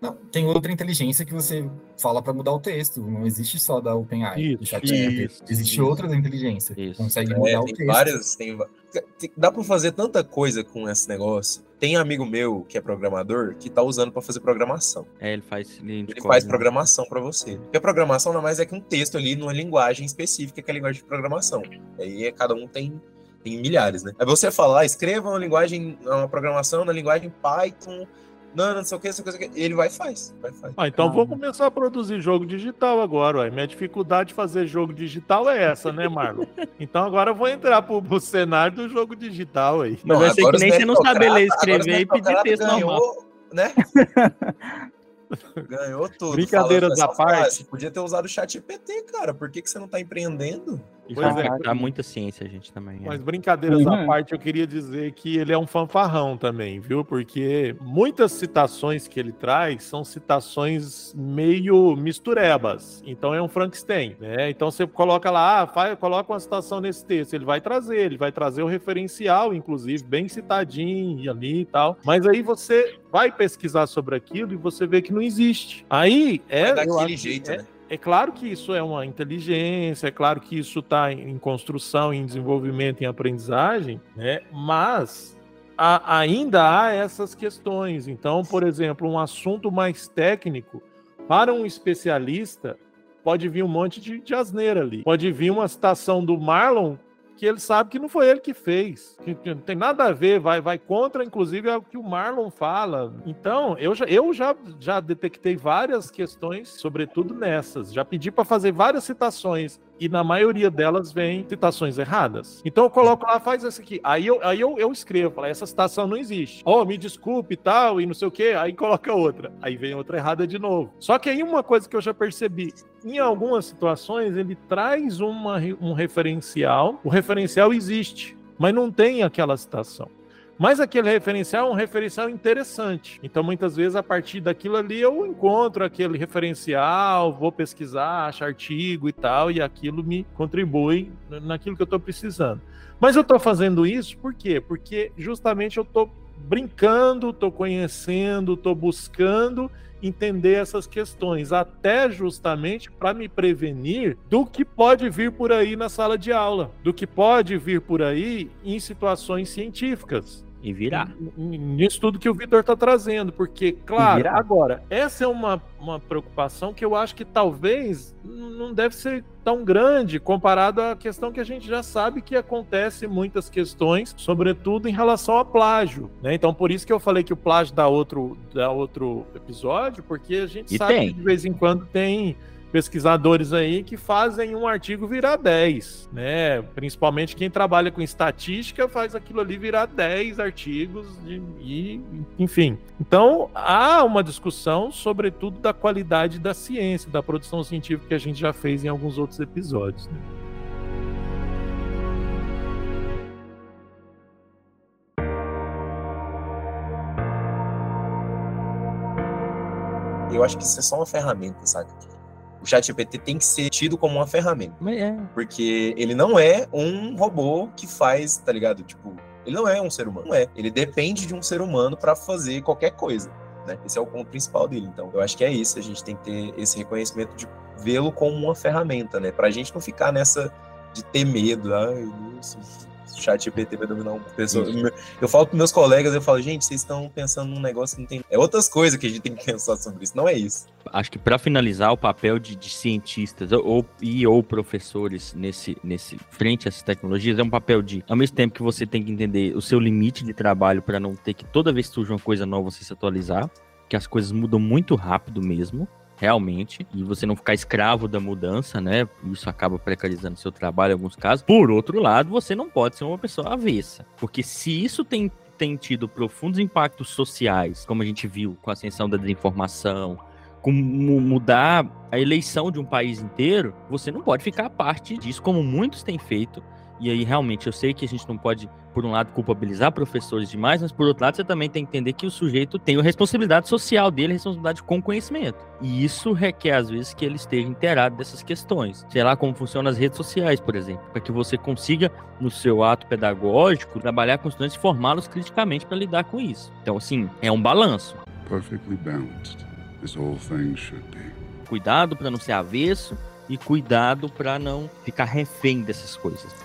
Não, tem outra inteligência que você fala pra mudar o texto. Não existe só da OpenAI. Isso, isso, Existe isso. outras inteligências. que Isso. Consegue É, mudar o tem texto. várias. Tem, dá pra fazer tanta coisa com esse negócio. Tem amigo meu que é programador que tá usando pra fazer programação. É, ele faz linha de Ele código, faz né? programação pra você. Porque a programação nada mais é que um texto ali numa linguagem específica que é a linguagem de programação. Aí é- cada um tem, tem milhares, né? Aí você fala, ah, escreva uma linguagem, uma programação na linguagem Python, não, não sei o que, não sei o que, não sei o que. Ele vai e faz. Vai faz. Ah, então vou começar a produzir jogo digital agora, ué. Minha dificuldade de fazer jogo digital é essa, né, Marlon? Então agora eu vou entrar pro, pro cenário do jogo digital aí. Mas vai ser que nem você não saber ler escrever e pedir texto normal. ganhou, né? Ganhou tudo. Brincadeiras à parte. frase. Podia ter usado o chat PT, cara. Por que, que você não tá empreendendo? Pois vai é. dar muita ciência, gente, também. é. Mas brincadeiras à parte, eu queria dizer que ele é um fanfarrão também, viu? Porque muitas citações que ele traz são citações meio misturebas. Então é um Frankenstein, né? Então você coloca lá, ah, faz, coloca uma citação nesse texto, ele vai trazer, ele vai trazer o referencial, inclusive, bem citadinho ali e tal. Mas aí você vai pesquisar sobre aquilo e você vê que não existe. Aí é. É daquele jeito, é- né? É claro que isso é uma inteligência, é claro que isso está em construção, em desenvolvimento, em aprendizagem, né? Mas ainda há essas questões. Então, por exemplo, um assunto mais técnico para um especialista pode vir um monte de, de asneira ali. Pode vir uma citação do Marlon que ele sabe que não foi ele que fez, que não tem nada a ver, vai, vai contra, inclusive, é o que o Marlon fala. Então, eu já, eu já, já detectei várias questões, sobretudo nessas. Já pedi para fazer várias citações e na maioria delas vem citações erradas. Então eu coloco lá, faz essa aqui. Aí eu, aí eu, eu escrevo, falo, essa citação não existe. Oh, me desculpe e tal, e não sei o quê. Aí coloca outra. Aí vem outra errada de novo. Só que aí uma coisa que eu já percebi, em algumas situações ele traz uma, um referencial. O referencial existe, mas não tem aquela citação. Mas aquele referencial é um referencial interessante. Então, muitas vezes, a partir daquilo ali, eu encontro aquele referencial, vou pesquisar, acho artigo e tal, e aquilo me contribui naquilo que eu estou precisando. Mas eu estou fazendo isso por quê? Porque justamente eu estou brincando, estou conhecendo, estou buscando entender essas questões, até justamente para me prevenir do que pode vir por aí na sala de aula, do que pode vir por aí em situações científicas. E virar. Nisso tudo que o Vitor está trazendo, porque, claro, agora, essa é uma, uma preocupação que eu acho que talvez não deve ser tão grande comparado à questão que a gente já sabe que acontece em muitas questões, sobretudo em relação a plágio. Né? Então, por isso que eu falei que o plágio dá outro, dá outro episódio, porque a gente E sabe tem. que de vez em quando tem pesquisadores aí que fazem um artigo virar 10, né? Principalmente quem trabalha com estatística faz aquilo ali virar 10 artigos de- e, enfim. Então, há uma discussão sobretudo da qualidade da ciência, da produção científica que a gente já fez em alguns outros episódios. né? eu acho que isso é só uma ferramenta, sabe? O chat GPT tem que ser tido como uma ferramenta. É. Porque ele não é um robô que faz, tá ligado? Tipo, ele não é um ser humano. Não é. Ele depende de um ser humano para fazer qualquer coisa. Né? Esse é o ponto principal dele. Então, eu acho que é isso. A gente tem que ter esse reconhecimento de vê-lo como uma ferramenta, né? Pra gente não ficar nessa de ter medo. Ai, nossa, chat GPT vai dominar uma pessoa. Eu falo para meus colegas, eu falo, gente, vocês estão pensando num negócio que não tem. É outras coisas que a gente tem que pensar sobre isso, não é isso. Acho que para finalizar o papel de, de, cientistas ou e ou professores nesse, nesse frente a essas tecnologias é um papel de, ao mesmo tempo que você tem que entender o seu limite de trabalho para não ter que toda vez que surge uma coisa nova você se atualizar, que as coisas mudam muito rápido mesmo realmente, e você não ficar escravo da mudança, né? Isso acaba precarizando seu trabalho em alguns casos. Por outro lado, você não pode ser uma pessoa avessa, porque se isso tem tem tido profundos impactos sociais, como a gente viu com a ascensão da desinformação, com mudar a eleição de um país inteiro, você não pode ficar parte disso, como muitos têm feito, e aí, realmente, eu sei que a gente não pode, por um lado, culpabilizar professores demais, mas por outro lado, você também tem que entender que o sujeito tem a responsabilidade social dele, responsabilidade com conhecimento. E isso requer, às vezes, que ele esteja inteirado dessas questões. Sei lá como funcionam as redes sociais, por exemplo, para que você consiga, no seu ato pedagógico, trabalhar com estudantes e formá-los criticamente para lidar com isso. Então, assim, é um balanço. Perfectly balanced, should be. Cuidado para não ser avesso e cuidado para não ficar refém dessas coisas.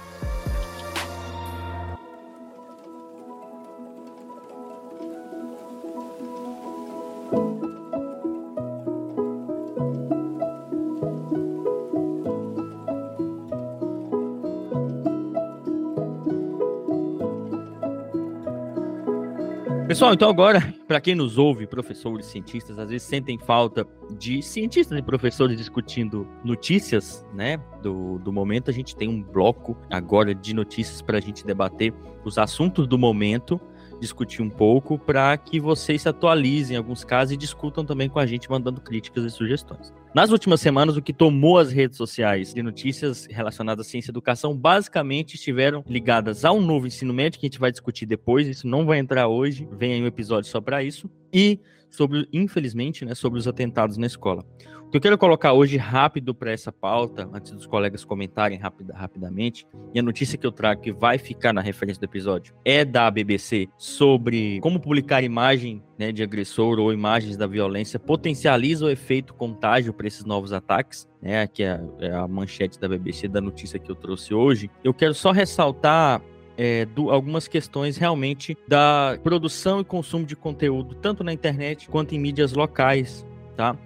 Pessoal, então agora, para quem nos ouve, professores, cientistas, às vezes sentem falta de cientistas e professores discutindo notícias, né, do, do momento. A gente tem um bloco agora de notícias para a gente debater os assuntos do momento discutir um pouco para que vocês se atualizem em alguns casos e discutam também com a gente, mandando críticas e sugestões. Nas últimas semanas, o que tomou as redes sociais de notícias relacionadas à ciência e educação basicamente estiveram ligadas ao novo ensino médio, que a gente vai discutir depois, isso não vai entrar hoje, vem aí um episódio só para isso, e sobre, infelizmente, né, sobre os atentados na escola. O que eu quero colocar hoje rápido para essa pauta, antes dos colegas comentarem rapida, rapidamente, e a notícia que eu trago que vai ficar na referência do episódio é da BBC sobre como publicar imagem né, de agressor ou imagens da violência potencializa o efeito contágio para esses novos ataques, né, que é, é a manchete da BBC da notícia que eu trouxe hoje. Eu quero só ressaltar é, do, algumas questões realmente da produção e consumo de conteúdo, tanto na internet quanto em mídias locais, tá?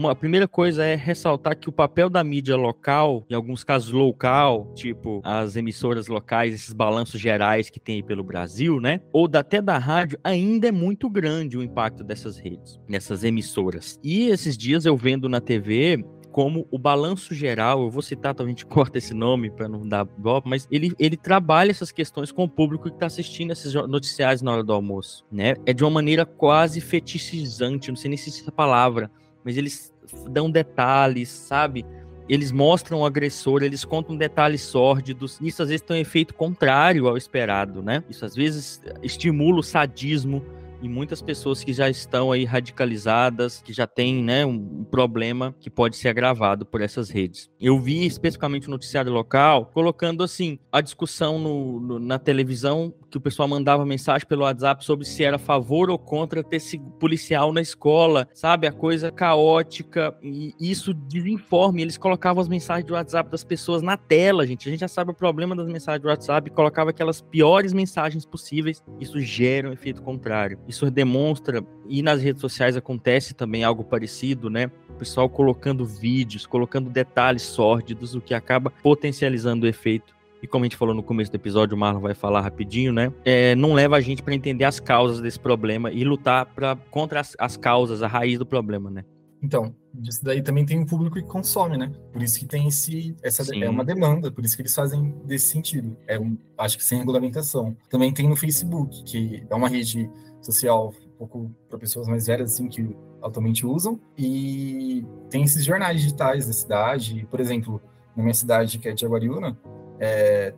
Uma, a primeira coisa é ressaltar que o papel da mídia local, em alguns casos local, tipo as emissoras locais, esses balanços gerais que tem aí pelo Brasil, né? Ou até da rádio, ainda é muito grande o impacto dessas redes, dessas emissoras. E esses dias eu vendo na TV como o balanço geral, eu vou citar, então a gente corta esse nome para não dar golpe, mas ele, ele trabalha essas questões com o público que está assistindo esses noticiários na hora do almoço, né? É de uma maneira quase fetichizante, não sei nem se é essa palavra, mas eles dão detalhes, sabe? Eles mostram o agressor, eles contam detalhes sórdidos. Isso às vezes tem um efeito contrário ao esperado, né? Isso às vezes estimula o sadismo e muitas pessoas que já estão aí radicalizadas, que já têm né, um problema que pode ser agravado por essas redes. Eu vi especificamente o noticiário local colocando assim a discussão no, no, na televisão que o pessoal mandava mensagem pelo WhatsApp sobre se era a favor ou contra ter policial na escola, sabe? A coisa caótica e isso desinforme. Eles colocavam as mensagens do WhatsApp das pessoas na tela, gente. A gente já sabe o problema das mensagens do WhatsApp, colocava aquelas piores mensagens possíveis. Isso gera um efeito contrário. Isso demonstra, e nas redes sociais acontece também algo parecido, né? O pessoal colocando vídeos, colocando detalhes sórdidos, o que acaba potencializando o efeito. E como a gente falou no começo do episódio, o Marlon vai falar rapidinho, né? É, não leva a gente para entender as causas desse problema e lutar pra, contra as, as causas, a raiz do problema, né? Então, isso daí também tem um público que consome, né? Por isso que tem esse, essa Sim. é uma demanda, por isso que eles fazem desse sentido. É um, acho que sem regulamentação. Também tem no Facebook, que é uma rede social um pouco para pessoas mais velhas, assim, que atualmente usam. E tem esses jornais digitais da cidade. Por exemplo, na minha cidade, que é de Aguariúna, é,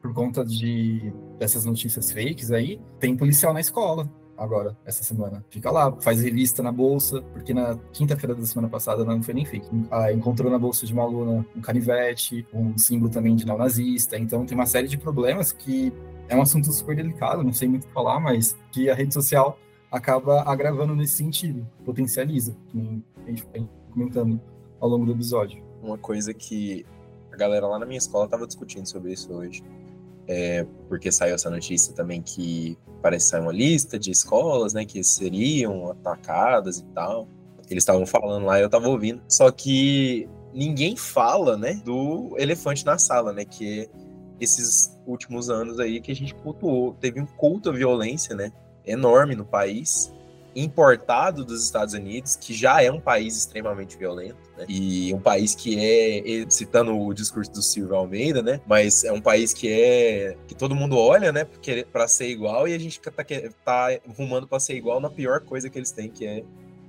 por conta de dessas notícias fakes aí, tem policial na escola. agora, essa semana. Fica lá, faz revista na bolsa, porque na quinta-feira da semana passada não foi nem feito. Ah, encontrou na bolsa de uma aluna um canivete, um símbolo também de neonazista. Então tem uma série de problemas que é um assunto super delicado, não sei muito falar, mas que a rede social acaba agravando nesse sentido, potencializa, como a gente vem comentando ao longo do episódio. Uma coisa que a galera lá na minha escola estava discutindo sobre isso hoje, é, porque saiu essa notícia também que parece sair uma lista de escolas, né, que seriam atacadas e tal. Eles estavam falando lá, eu estava ouvindo. Só que ninguém fala, né, do elefante na sala, né, que esses últimos anos aí que a gente cultuou, teve um culto à violência, né, enorme no país importado dos Estados Unidos, que já é um país extremamente violento, né? E um país que é, citando o discurso do Silvio Almeida, né? Mas é um país que é que todo mundo olha, né? Para ser igual e a gente tá, tá rumando para ser igual na pior coisa que eles têm, que é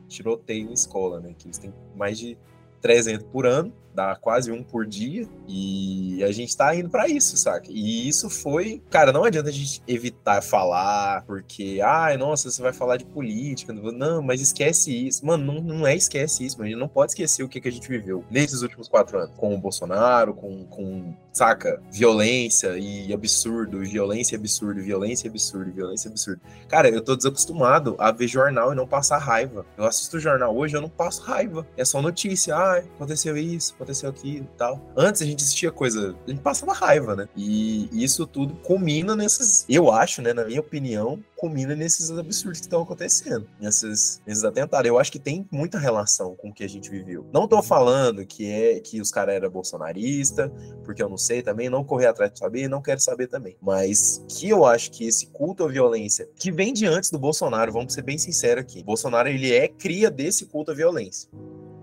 tiroteio em escola, né? Que eles têm mais de 300 por ano, dá quase um por dia, e a gente tá indo para isso, saca? E isso foi, cara, não adianta a gente evitar falar, porque, ai, nossa, você vai falar de política, não, mas esquece isso. Mano, não, não é esquece isso, a gente não pode esquecer o que, que a gente viveu nesses últimos quatro anos, com o Bolsonaro, com, com saca, violência e absurdo, violência e absurdo, violência e absurdo, violência e absurdo. Cara, eu tô desacostumado a ver jornal e não passar raiva. Eu assisto jornal hoje, eu não passo raiva. É só notícia, ah, aconteceu isso, aconteceu aquilo e tal. Antes a gente assistia coisa, a gente passava raiva, né? E isso tudo culmina nesses, eu acho, né, na minha opinião, culmina nesses absurdos que estão acontecendo, nesses, nesses atentados. Eu acho que tem muita relação com o que a gente viveu. Não tô falando que é que os caras eram bolsonarista, porque eu não sei também, não correr atrás de saber, não quero saber também. Mas que eu acho que esse culto à violência, que vem de antes do Bolsonaro, vamos ser bem sinceros aqui. Bolsonaro, ele é cria desse culto à violência.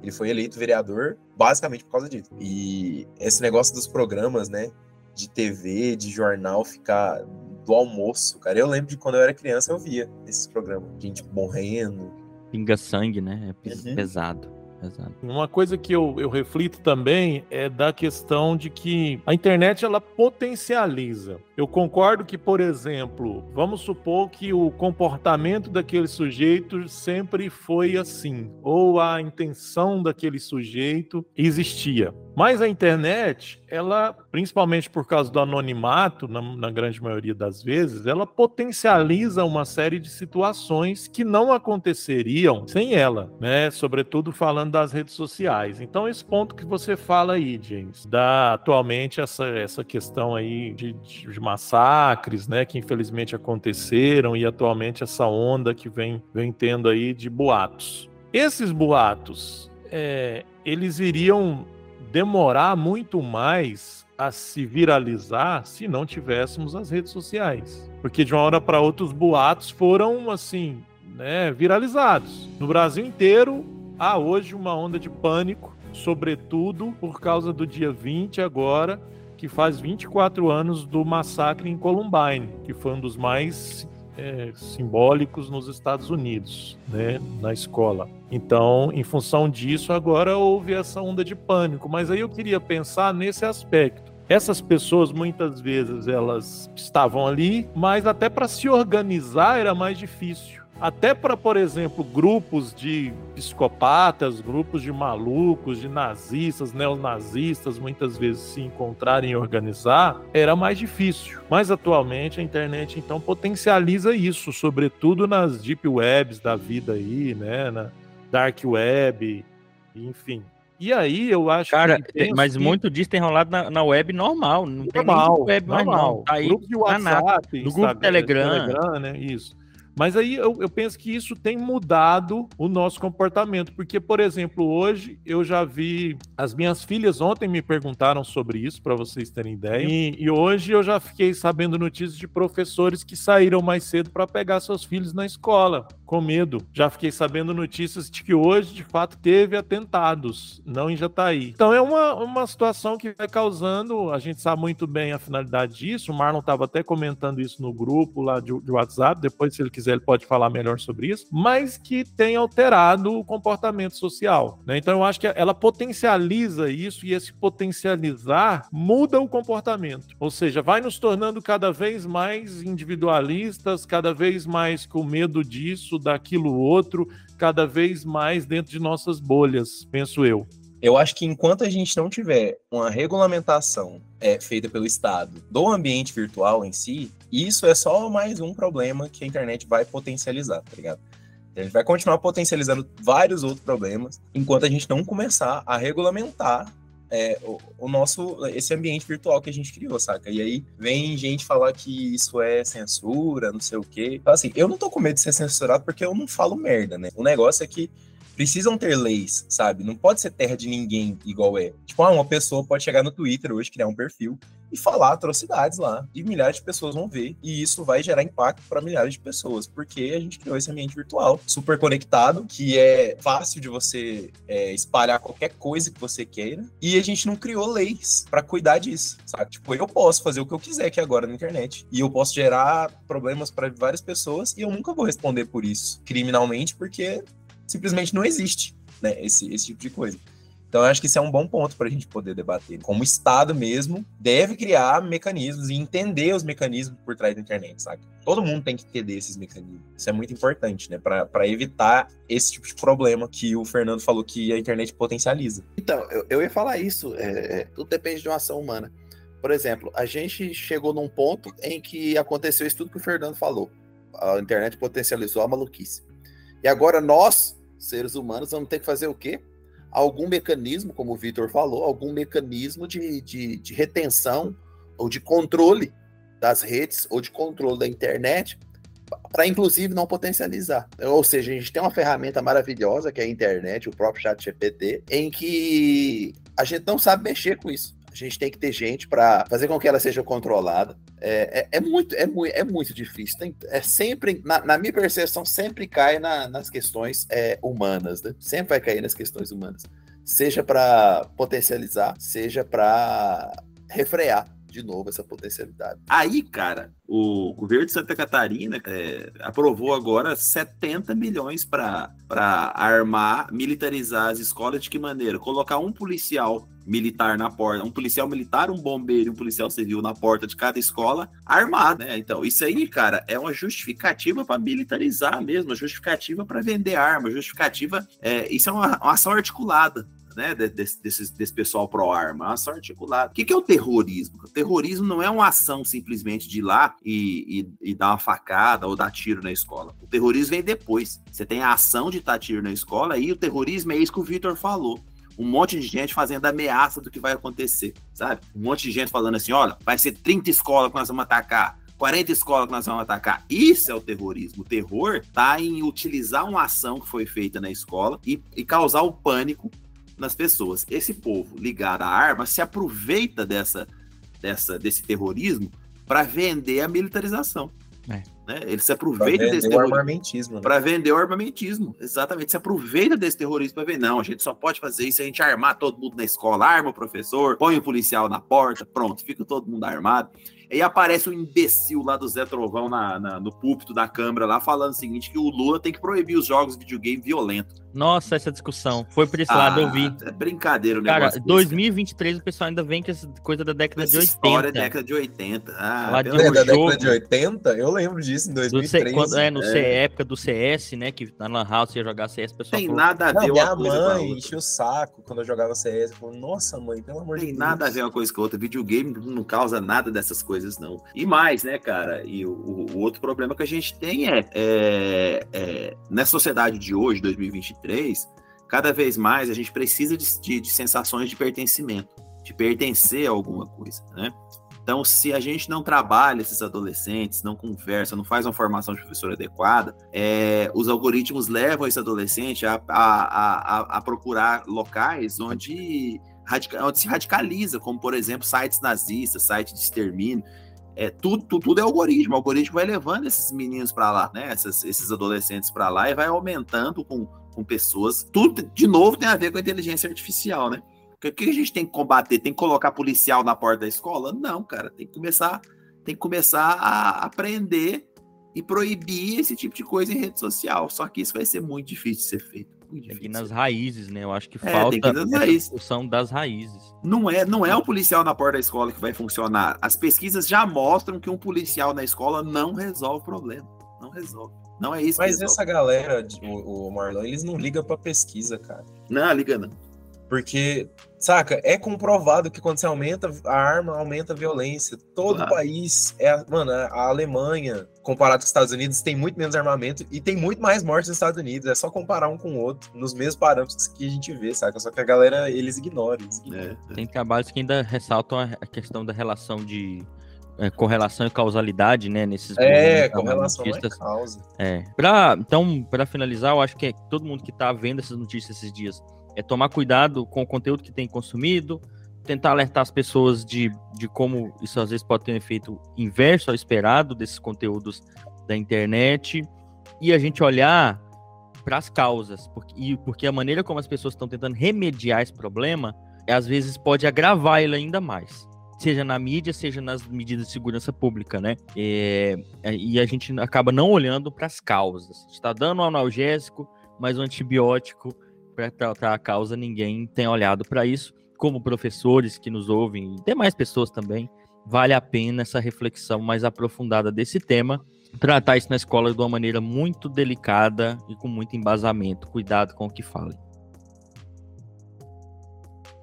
Ele foi eleito vereador basicamente por causa disso. E esse negócio dos programas, né, de TV, de jornal ficar do almoço, cara. Eu lembro de quando eu era criança eu via esses programas, gente morrendo. Pinga sangue, né? É Uhum. Exato. Uma coisa que eu, eu reflito também é da questão de que a internet ela potencializa. Eu concordo que, por exemplo, vamos supor que o comportamento daquele sujeito sempre foi assim, ou a intenção daquele sujeito existia. Mas a internet, ela, principalmente por causa do anonimato, na, na grande maioria das vezes, ela potencializa uma série de situações que não aconteceriam sem ela, né? Sobretudo falando das redes sociais. Então, esse ponto que você fala aí, James, da atualmente essa, essa questão aí de, de, massacres, né? Que infelizmente aconteceram, e atualmente essa onda que vem, vem tendo aí de boatos. Esses boatos, é, eles iriam demorar muito mais a se viralizar se não tivéssemos as redes sociais. Porque de uma hora para outra os boatos foram assim, né, viralizados. No Brasil inteiro há hoje uma onda de pânico, sobretudo por causa do dia 20 agora, que faz 24 anos do massacre em Columbine, que foi um dos mais é, simbólicos nos Estados Unidos, né, na escola. Então, em função disso, agora houve essa onda de pânico. Mas aí eu queria pensar nesse aspecto. Essas pessoas muitas vezes elas estavam ali, mas até para se organizar era mais difícil. Até para, por exemplo, grupos de psicopatas, grupos de malucos, de nazistas, neonazistas, muitas vezes se encontrarem e organizar, era mais difícil. Mas atualmente a internet então potencializa isso, sobretudo nas deep webs da vida aí, né, na dark web, enfim. E aí eu acho Cara, que tem- mas que- muito disso tem rolado na, na web normal. Não tem normal, deep web mais normal. não. Tá aí grupo de. WhatsApp, no grupo Telegram. Telegram, né? Isso. Mas aí eu, eu penso que isso tem mudado o nosso comportamento, porque, por exemplo, hoje eu já vi. As minhas filhas ontem me perguntaram sobre isso, para vocês terem ideia. E, e hoje eu já fiquei sabendo notícias de professores que saíram mais cedo para pegar seus filhos na escola, com medo. Já fiquei sabendo notícias de que hoje, de fato, teve atentados, não em Jataí. Então é uma, uma situação que vai causando, a gente sabe muito bem a finalidade disso, o Marlon estava até comentando isso no grupo lá de, de WhatsApp, depois, se ele quiser, ele pode falar melhor sobre isso, mas que tem alterado o comportamento social. Né? Então eu acho que ela potencializa isso e esse potencializar muda o comportamento. Ou seja, vai nos tornando cada vez mais individualistas, cada vez mais com medo disso, daquilo outro, cada vez mais dentro de nossas bolhas, penso eu. Eu acho que enquanto a gente não tiver uma regulamentação é, feita pelo Estado do ambiente virtual em si, isso é só mais um problema que a internet vai potencializar, tá ligado? A gente vai continuar potencializando vários outros problemas enquanto a gente não começar a regulamentar é, o, o, nosso esse ambiente virtual que a gente criou, saca? E aí vem gente falar que isso é censura, não sei o quê. Então, assim, eu não tô com medo de ser censurado porque eu não falo merda, né? O negócio é que precisam ter leis, sabe? Não pode ser terra de ninguém igual é. Tipo, ah, uma pessoa pode chegar no Twitter hoje, criar um perfil e falar atrocidades lá. E milhares de pessoas vão ver. E isso vai gerar impacto para milhares de pessoas. Porque a gente criou esse ambiente virtual super conectado, que é fácil de você é, espalhar qualquer coisa que você queira. E a gente não criou leis para cuidar disso, sabe? Tipo, eu posso fazer o que eu quiser aqui agora na internet. E eu posso gerar problemas para várias pessoas. E eu nunca vou responder por isso criminalmente, porque simplesmente não existe, né? Esse, esse tipo de coisa. Então, eu acho que isso é um bom ponto para a gente poder debater. Como o Estado mesmo deve criar mecanismos e entender os mecanismos por trás da internet, sabe? Todo mundo tem que entender esses mecanismos. Isso é muito importante, né? Para evitar esse tipo de problema que o Fernando falou que a internet potencializa. Então, eu, eu ia falar isso. É, é, tudo depende de uma ação humana. Por exemplo, a gente chegou num ponto em que aconteceu isso tudo que o Fernando falou. A internet potencializou a maluquice. E agora nós, seres humanos, vamos ter que fazer o quê? Algum mecanismo, como o Vitor falou, algum mecanismo de, de, de retenção ou de controle das redes ou de controle da internet para inclusive não potencializar. Ou seja, a gente tem uma ferramenta maravilhosa que é a internet, o próprio chat GPT, em que a gente não sabe mexer com isso. A gente tem que ter gente para fazer com que ela seja controlada. É, é, é, muito, é, muito, é muito difícil. Tem, é sempre, na, na, minha percepção, sempre cai na, nas questões é, humanas, né? Sempre vai cair nas questões humanas. Seja para potencializar, seja para refrear de novo essa potencialidade. Aí, cara, o governo de Santa Catarina é, aprovou agora 70 milhões para armar, militarizar as escolas. De que maneira? Colocar um policial militar na porta, um policial militar, um bombeiro um policial civil na porta de cada escola, armado, né? Então, isso aí, cara, é uma justificativa para militarizar mesmo, justificativa para vender arma, justificativa, é, isso é uma, uma ação articulada né, desse, desse, desse pessoal pró-arma, uma ação articulada. O que, que, é o terrorismo? O terrorismo não é uma ação simplesmente de ir lá e, e, e, dar uma facada ou dar tiro na escola. O terrorismo vem depois. Você tem a ação de dar tiro na escola e o terrorismo é isso que o Vitor falou um monte de gente fazendo ameaça do que vai acontecer, sabe? Um monte de gente falando assim: olha, vai ser 30 escolas que nós vamos atacar. 40 escolas que nós vamos atacar. Isso é o terrorismo. O terror está em utilizar uma ação que foi feita na escola e, e causar o pânico nas pessoas. Esse povo ligado à arma se aproveita dessa, dessa desse terrorismo para vender a militarização. É. Né? Ele se aproveita desse terrorismo. armamentismo. Né? Para vender o armamentismo. Exatamente. Se aproveita desse terrorismo para ver, não, a gente só pode fazer isso se a gente armar todo mundo na escola, arma o professor, põe o policial na porta, pronto, fica todo mundo armado. E aparece um imbecil lá do Zé Trovão na, na, no púlpito da Câmara lá falando o seguinte: que o Lula tem que proibir os jogos de videogame violentos. Nossa, essa discussão. Foi por esse ah, lado, eu vi. É brincadeira o Cara, negócio. Cara, 2023 o pessoal ainda vem com essa coisa da década essa de 80. História é década de 80. Ah, lá de é da década de 80? Eu lembro disso em 2003. quando, é, no é. época do CS, né? Que na Lan House ia jogar CS, o pessoal Tem falou, nada a ver não, Minha mãe encheu o saco quando eu jogava CS. Falou, nossa, mãe, pelo amor de Deus. Tem nada a ver uma coisa com a outra. Videogame não causa nada dessas coisas, não. E mais, né, cara? E o, o outro problema que a gente tem é, é, é nessa sociedade de hoje, 2023 cada vez mais a gente precisa de, de, de, sensações de pertencimento, de pertencer a alguma coisa, né? Então, se a gente não trabalha esses adolescentes, não conversa, não faz uma formação de professor adequada, é, os algoritmos levam esse adolescente a, a, a, a procurar locais onde, onde se radicaliza, como, por exemplo, sites nazistas, sites de extermínio, é tudo, tudo, tudo é algoritmo. O algoritmo vai levando esses meninos para lá, né? Essas, esses adolescentes para lá e vai aumentando com, com pessoas. Tudo, de novo, tem a ver com a inteligência artificial, né? O que a gente tem que combater? Tem que colocar policial na porta da escola? Não, cara. Tem que começar, tem que começar a aprender e proibir esse tipo de coisa em rede social. Só que isso vai ser muito difícil de ser feito. Muito Tem que ir difícil. nas raízes, né? Eu acho que É, falta raízes. discussão das raízes. Não é, não é o policial na porta da escola que vai funcionar. As pesquisas já mostram que um policial na escola não resolve o problema. Não resolve. Não é isso que Mas resolve. essa galera, de- o, o Marlon, eles não ligam pra pesquisa, cara. Não, liga não. Porque, saca, é comprovado que quando você aumenta a arma, aumenta a violência. Todo Claro. país, é, a- mano, a Alemanha, comparado com os Estados Unidos, tem muito menos armamento e tem muito mais mortes nos Estados Unidos. É só comparar um com o outro, nos mesmos parâmetros que a gente vê, saca? Só que a galera, eles ignoram. Eles ignoram. Tem trabalhos que ainda ressaltam a questão da relação de é, correlação e causalidade, né? Nesses É, correlação não é causa. É. Pra, então, para finalizar, eu acho que é todo mundo que tá vendo essas notícias esses dias é tomar cuidado com o conteúdo que tem consumido, tentar alertar as pessoas de, de como isso às vezes pode ter um efeito inverso ao esperado desses conteúdos da internet e a gente olhar para as causas, porque, e, porque a maneira como as pessoas estão tentando remediar esse problema, é, às vezes pode agravar ele ainda mais. Seja na mídia, seja nas medidas de segurança pública, né? É, é, e a gente acaba não olhando para as causas. Está dando um analgésico, mas o antibiótico para tratar a causa, ninguém tem olhado para isso. Como professores que nos ouvem, e demais pessoas também, vale a pena essa reflexão mais aprofundada desse tema. Tratar isso na escola de uma maneira muito delicada e com muito embasamento. Cuidado com o que falem.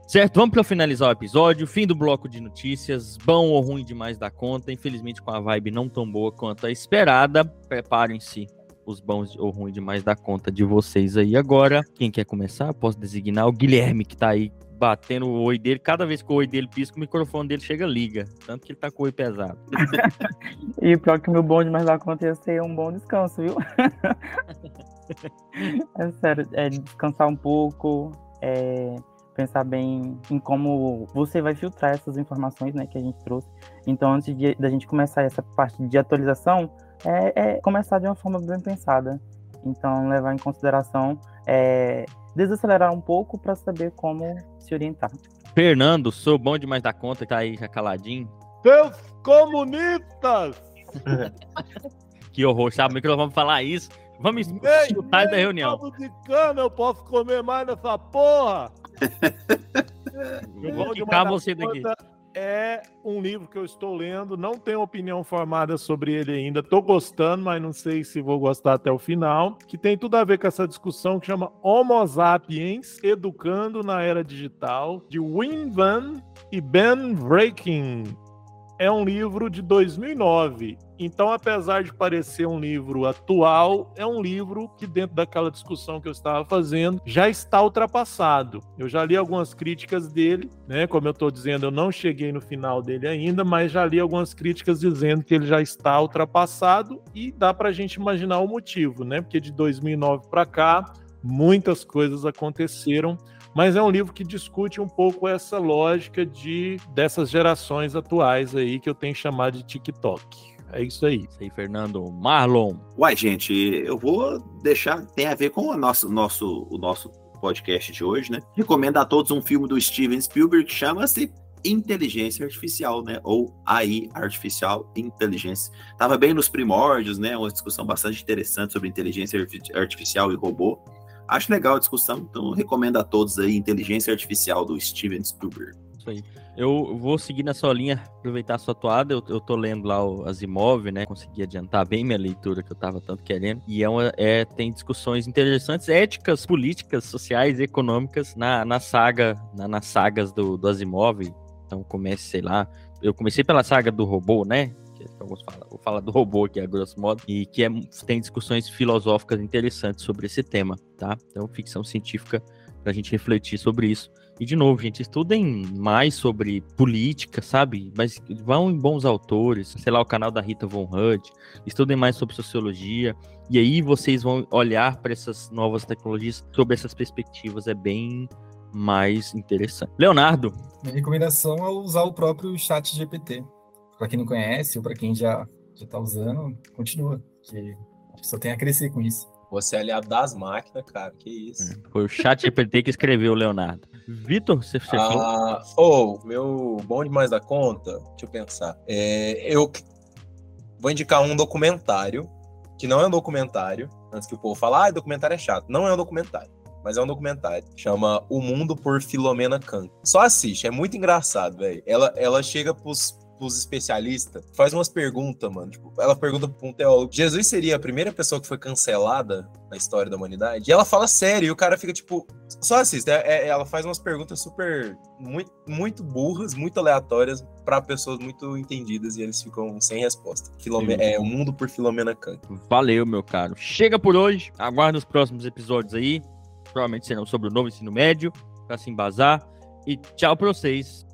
Certo, vamos para finalizar o episódio. Fim do bloco de notícias. Bom ou ruim demais da conta. Infelizmente, com a vibe não tão boa quanto a esperada. Preparem-se os bons ou ruins demais da conta de vocês aí agora. Quem quer começar? Posso designar o Guilherme, que tá aí batendo o oi dele. Cada vez que o oi dele pisca, o microfone dele chega liga. Tanto que ele tá com o oi pesado. E pior que o meu bom demais da conta ia ser um bom descanso, viu? é sério, é descansar um pouco, é pensar bem em como você vai filtrar essas informações né, que a gente trouxe. Então, antes de, da gente começar essa parte de atualização, é, é começar de uma forma bem pensada. Então, levar em consideração, é, desacelerar um pouco para saber como se orientar. Fernando, sou bom demais da conta, tá aí já caladinho. Seus comunistas! Que horror, sabe? O microfone falar isso. Vamos Nem, escutar da reunião. de cana eu posso comer mais nessa porra! Eu vou quicar você daqui. É um livro que eu estou lendo, não tenho opinião formada sobre ele ainda. Tô gostando, mas não sei se vou gostar até o final. Que tem tudo a ver com essa discussão que chama Homo Sapiens Educando na Era Digital, de Wim Van e Ben Breaking. É um livro de 2009. Então, apesar de parecer um livro atual, é um livro que, dentro daquela discussão que eu estava fazendo, já está ultrapassado. Eu já li algumas críticas dele, né? Como eu estou dizendo, eu não cheguei no final dele ainda, mas já li algumas críticas dizendo que ele já está ultrapassado e dá para a gente imaginar o motivo, né? Porque de 2009 para cá, muitas coisas aconteceram mas é um livro que discute um pouco essa lógica de dessas gerações atuais aí que eu tenho chamado de TikTok. É isso aí. Isso aí, Fernando. Marlon. Uai, gente, eu vou deixar. Tem a ver com o nosso, nosso, o nosso podcast de hoje, né? Recomendo a todos um filme do Steven Spielberg que chama-se Inteligência Artificial, né? Ou AI, Artificial Inteligência. Tava bem nos primórdios, né? Uma discussão bastante interessante sobre inteligência artificial e robô. Acho legal a discussão, então recomendo a todos aí Inteligência Artificial do Steven Spielberg. Isso aí. Eu vou seguir na sua linha, aproveitar a sua toada. Eu, eu tô lendo lá o Asimov, né? Consegui adiantar bem minha leitura que eu tava tanto querendo. E é, uma, é tem discussões interessantes, éticas, políticas, sociais e econômicas na, na saga, na, nas sagas do, do Asimov. Então comece, sei lá. Eu comecei pela saga do robô, né? Falam, vou falar do robô aqui a grosso modo, e que é, tem discussões filosóficas interessantes sobre esse tema, tá? Então, ficção científica pra gente refletir sobre isso. E de novo, gente, estudem mais sobre política, sabe? Mas vão em bons autores, sei lá, o canal da Rita Von Hunt, estudem mais sobre sociologia, e aí vocês vão olhar para essas novas tecnologias sob essas perspectivas, é bem mais interessante. Leonardo. Minha recomendação é usar o próprio chat GPT. para quem não conhece ou para quem já já tá usando, continua, que só tem a crescer com isso. Você é aliado das máquinas, cara, que isso. Foi o chat GPT que escreveu, Leonardo. Vitor, você, falou? Ah, oh, meu bom demais da conta, deixa eu pensar. É, eu vou indicar um documentário, que não é um documentário, antes que o povo fale, ah, documentário é chato. Não é um documentário, mas é um documentário. Chama O Mundo por Filomena Kant. Só assiste, é muito engraçado, velho. Ela, ela chega pros, pros especialistas, faz umas perguntas, mano. Tipo, ela pergunta pra um teólogo: Jesus seria a primeira pessoa que foi cancelada na história da humanidade? E ela fala sério, e o cara fica tipo. Só assista, é, é, ela faz umas perguntas super. Muito, muito burras, muito aleatórias para pessoas muito entendidas e eles ficam sem resposta. Filome Sim. é O Mundo por Filomena Kant. Valeu, meu caro. Chega por hoje. Aguarde os próximos episódios aí. Provavelmente serão sobre o novo ensino médio, pra se embasar. E tchau pra vocês.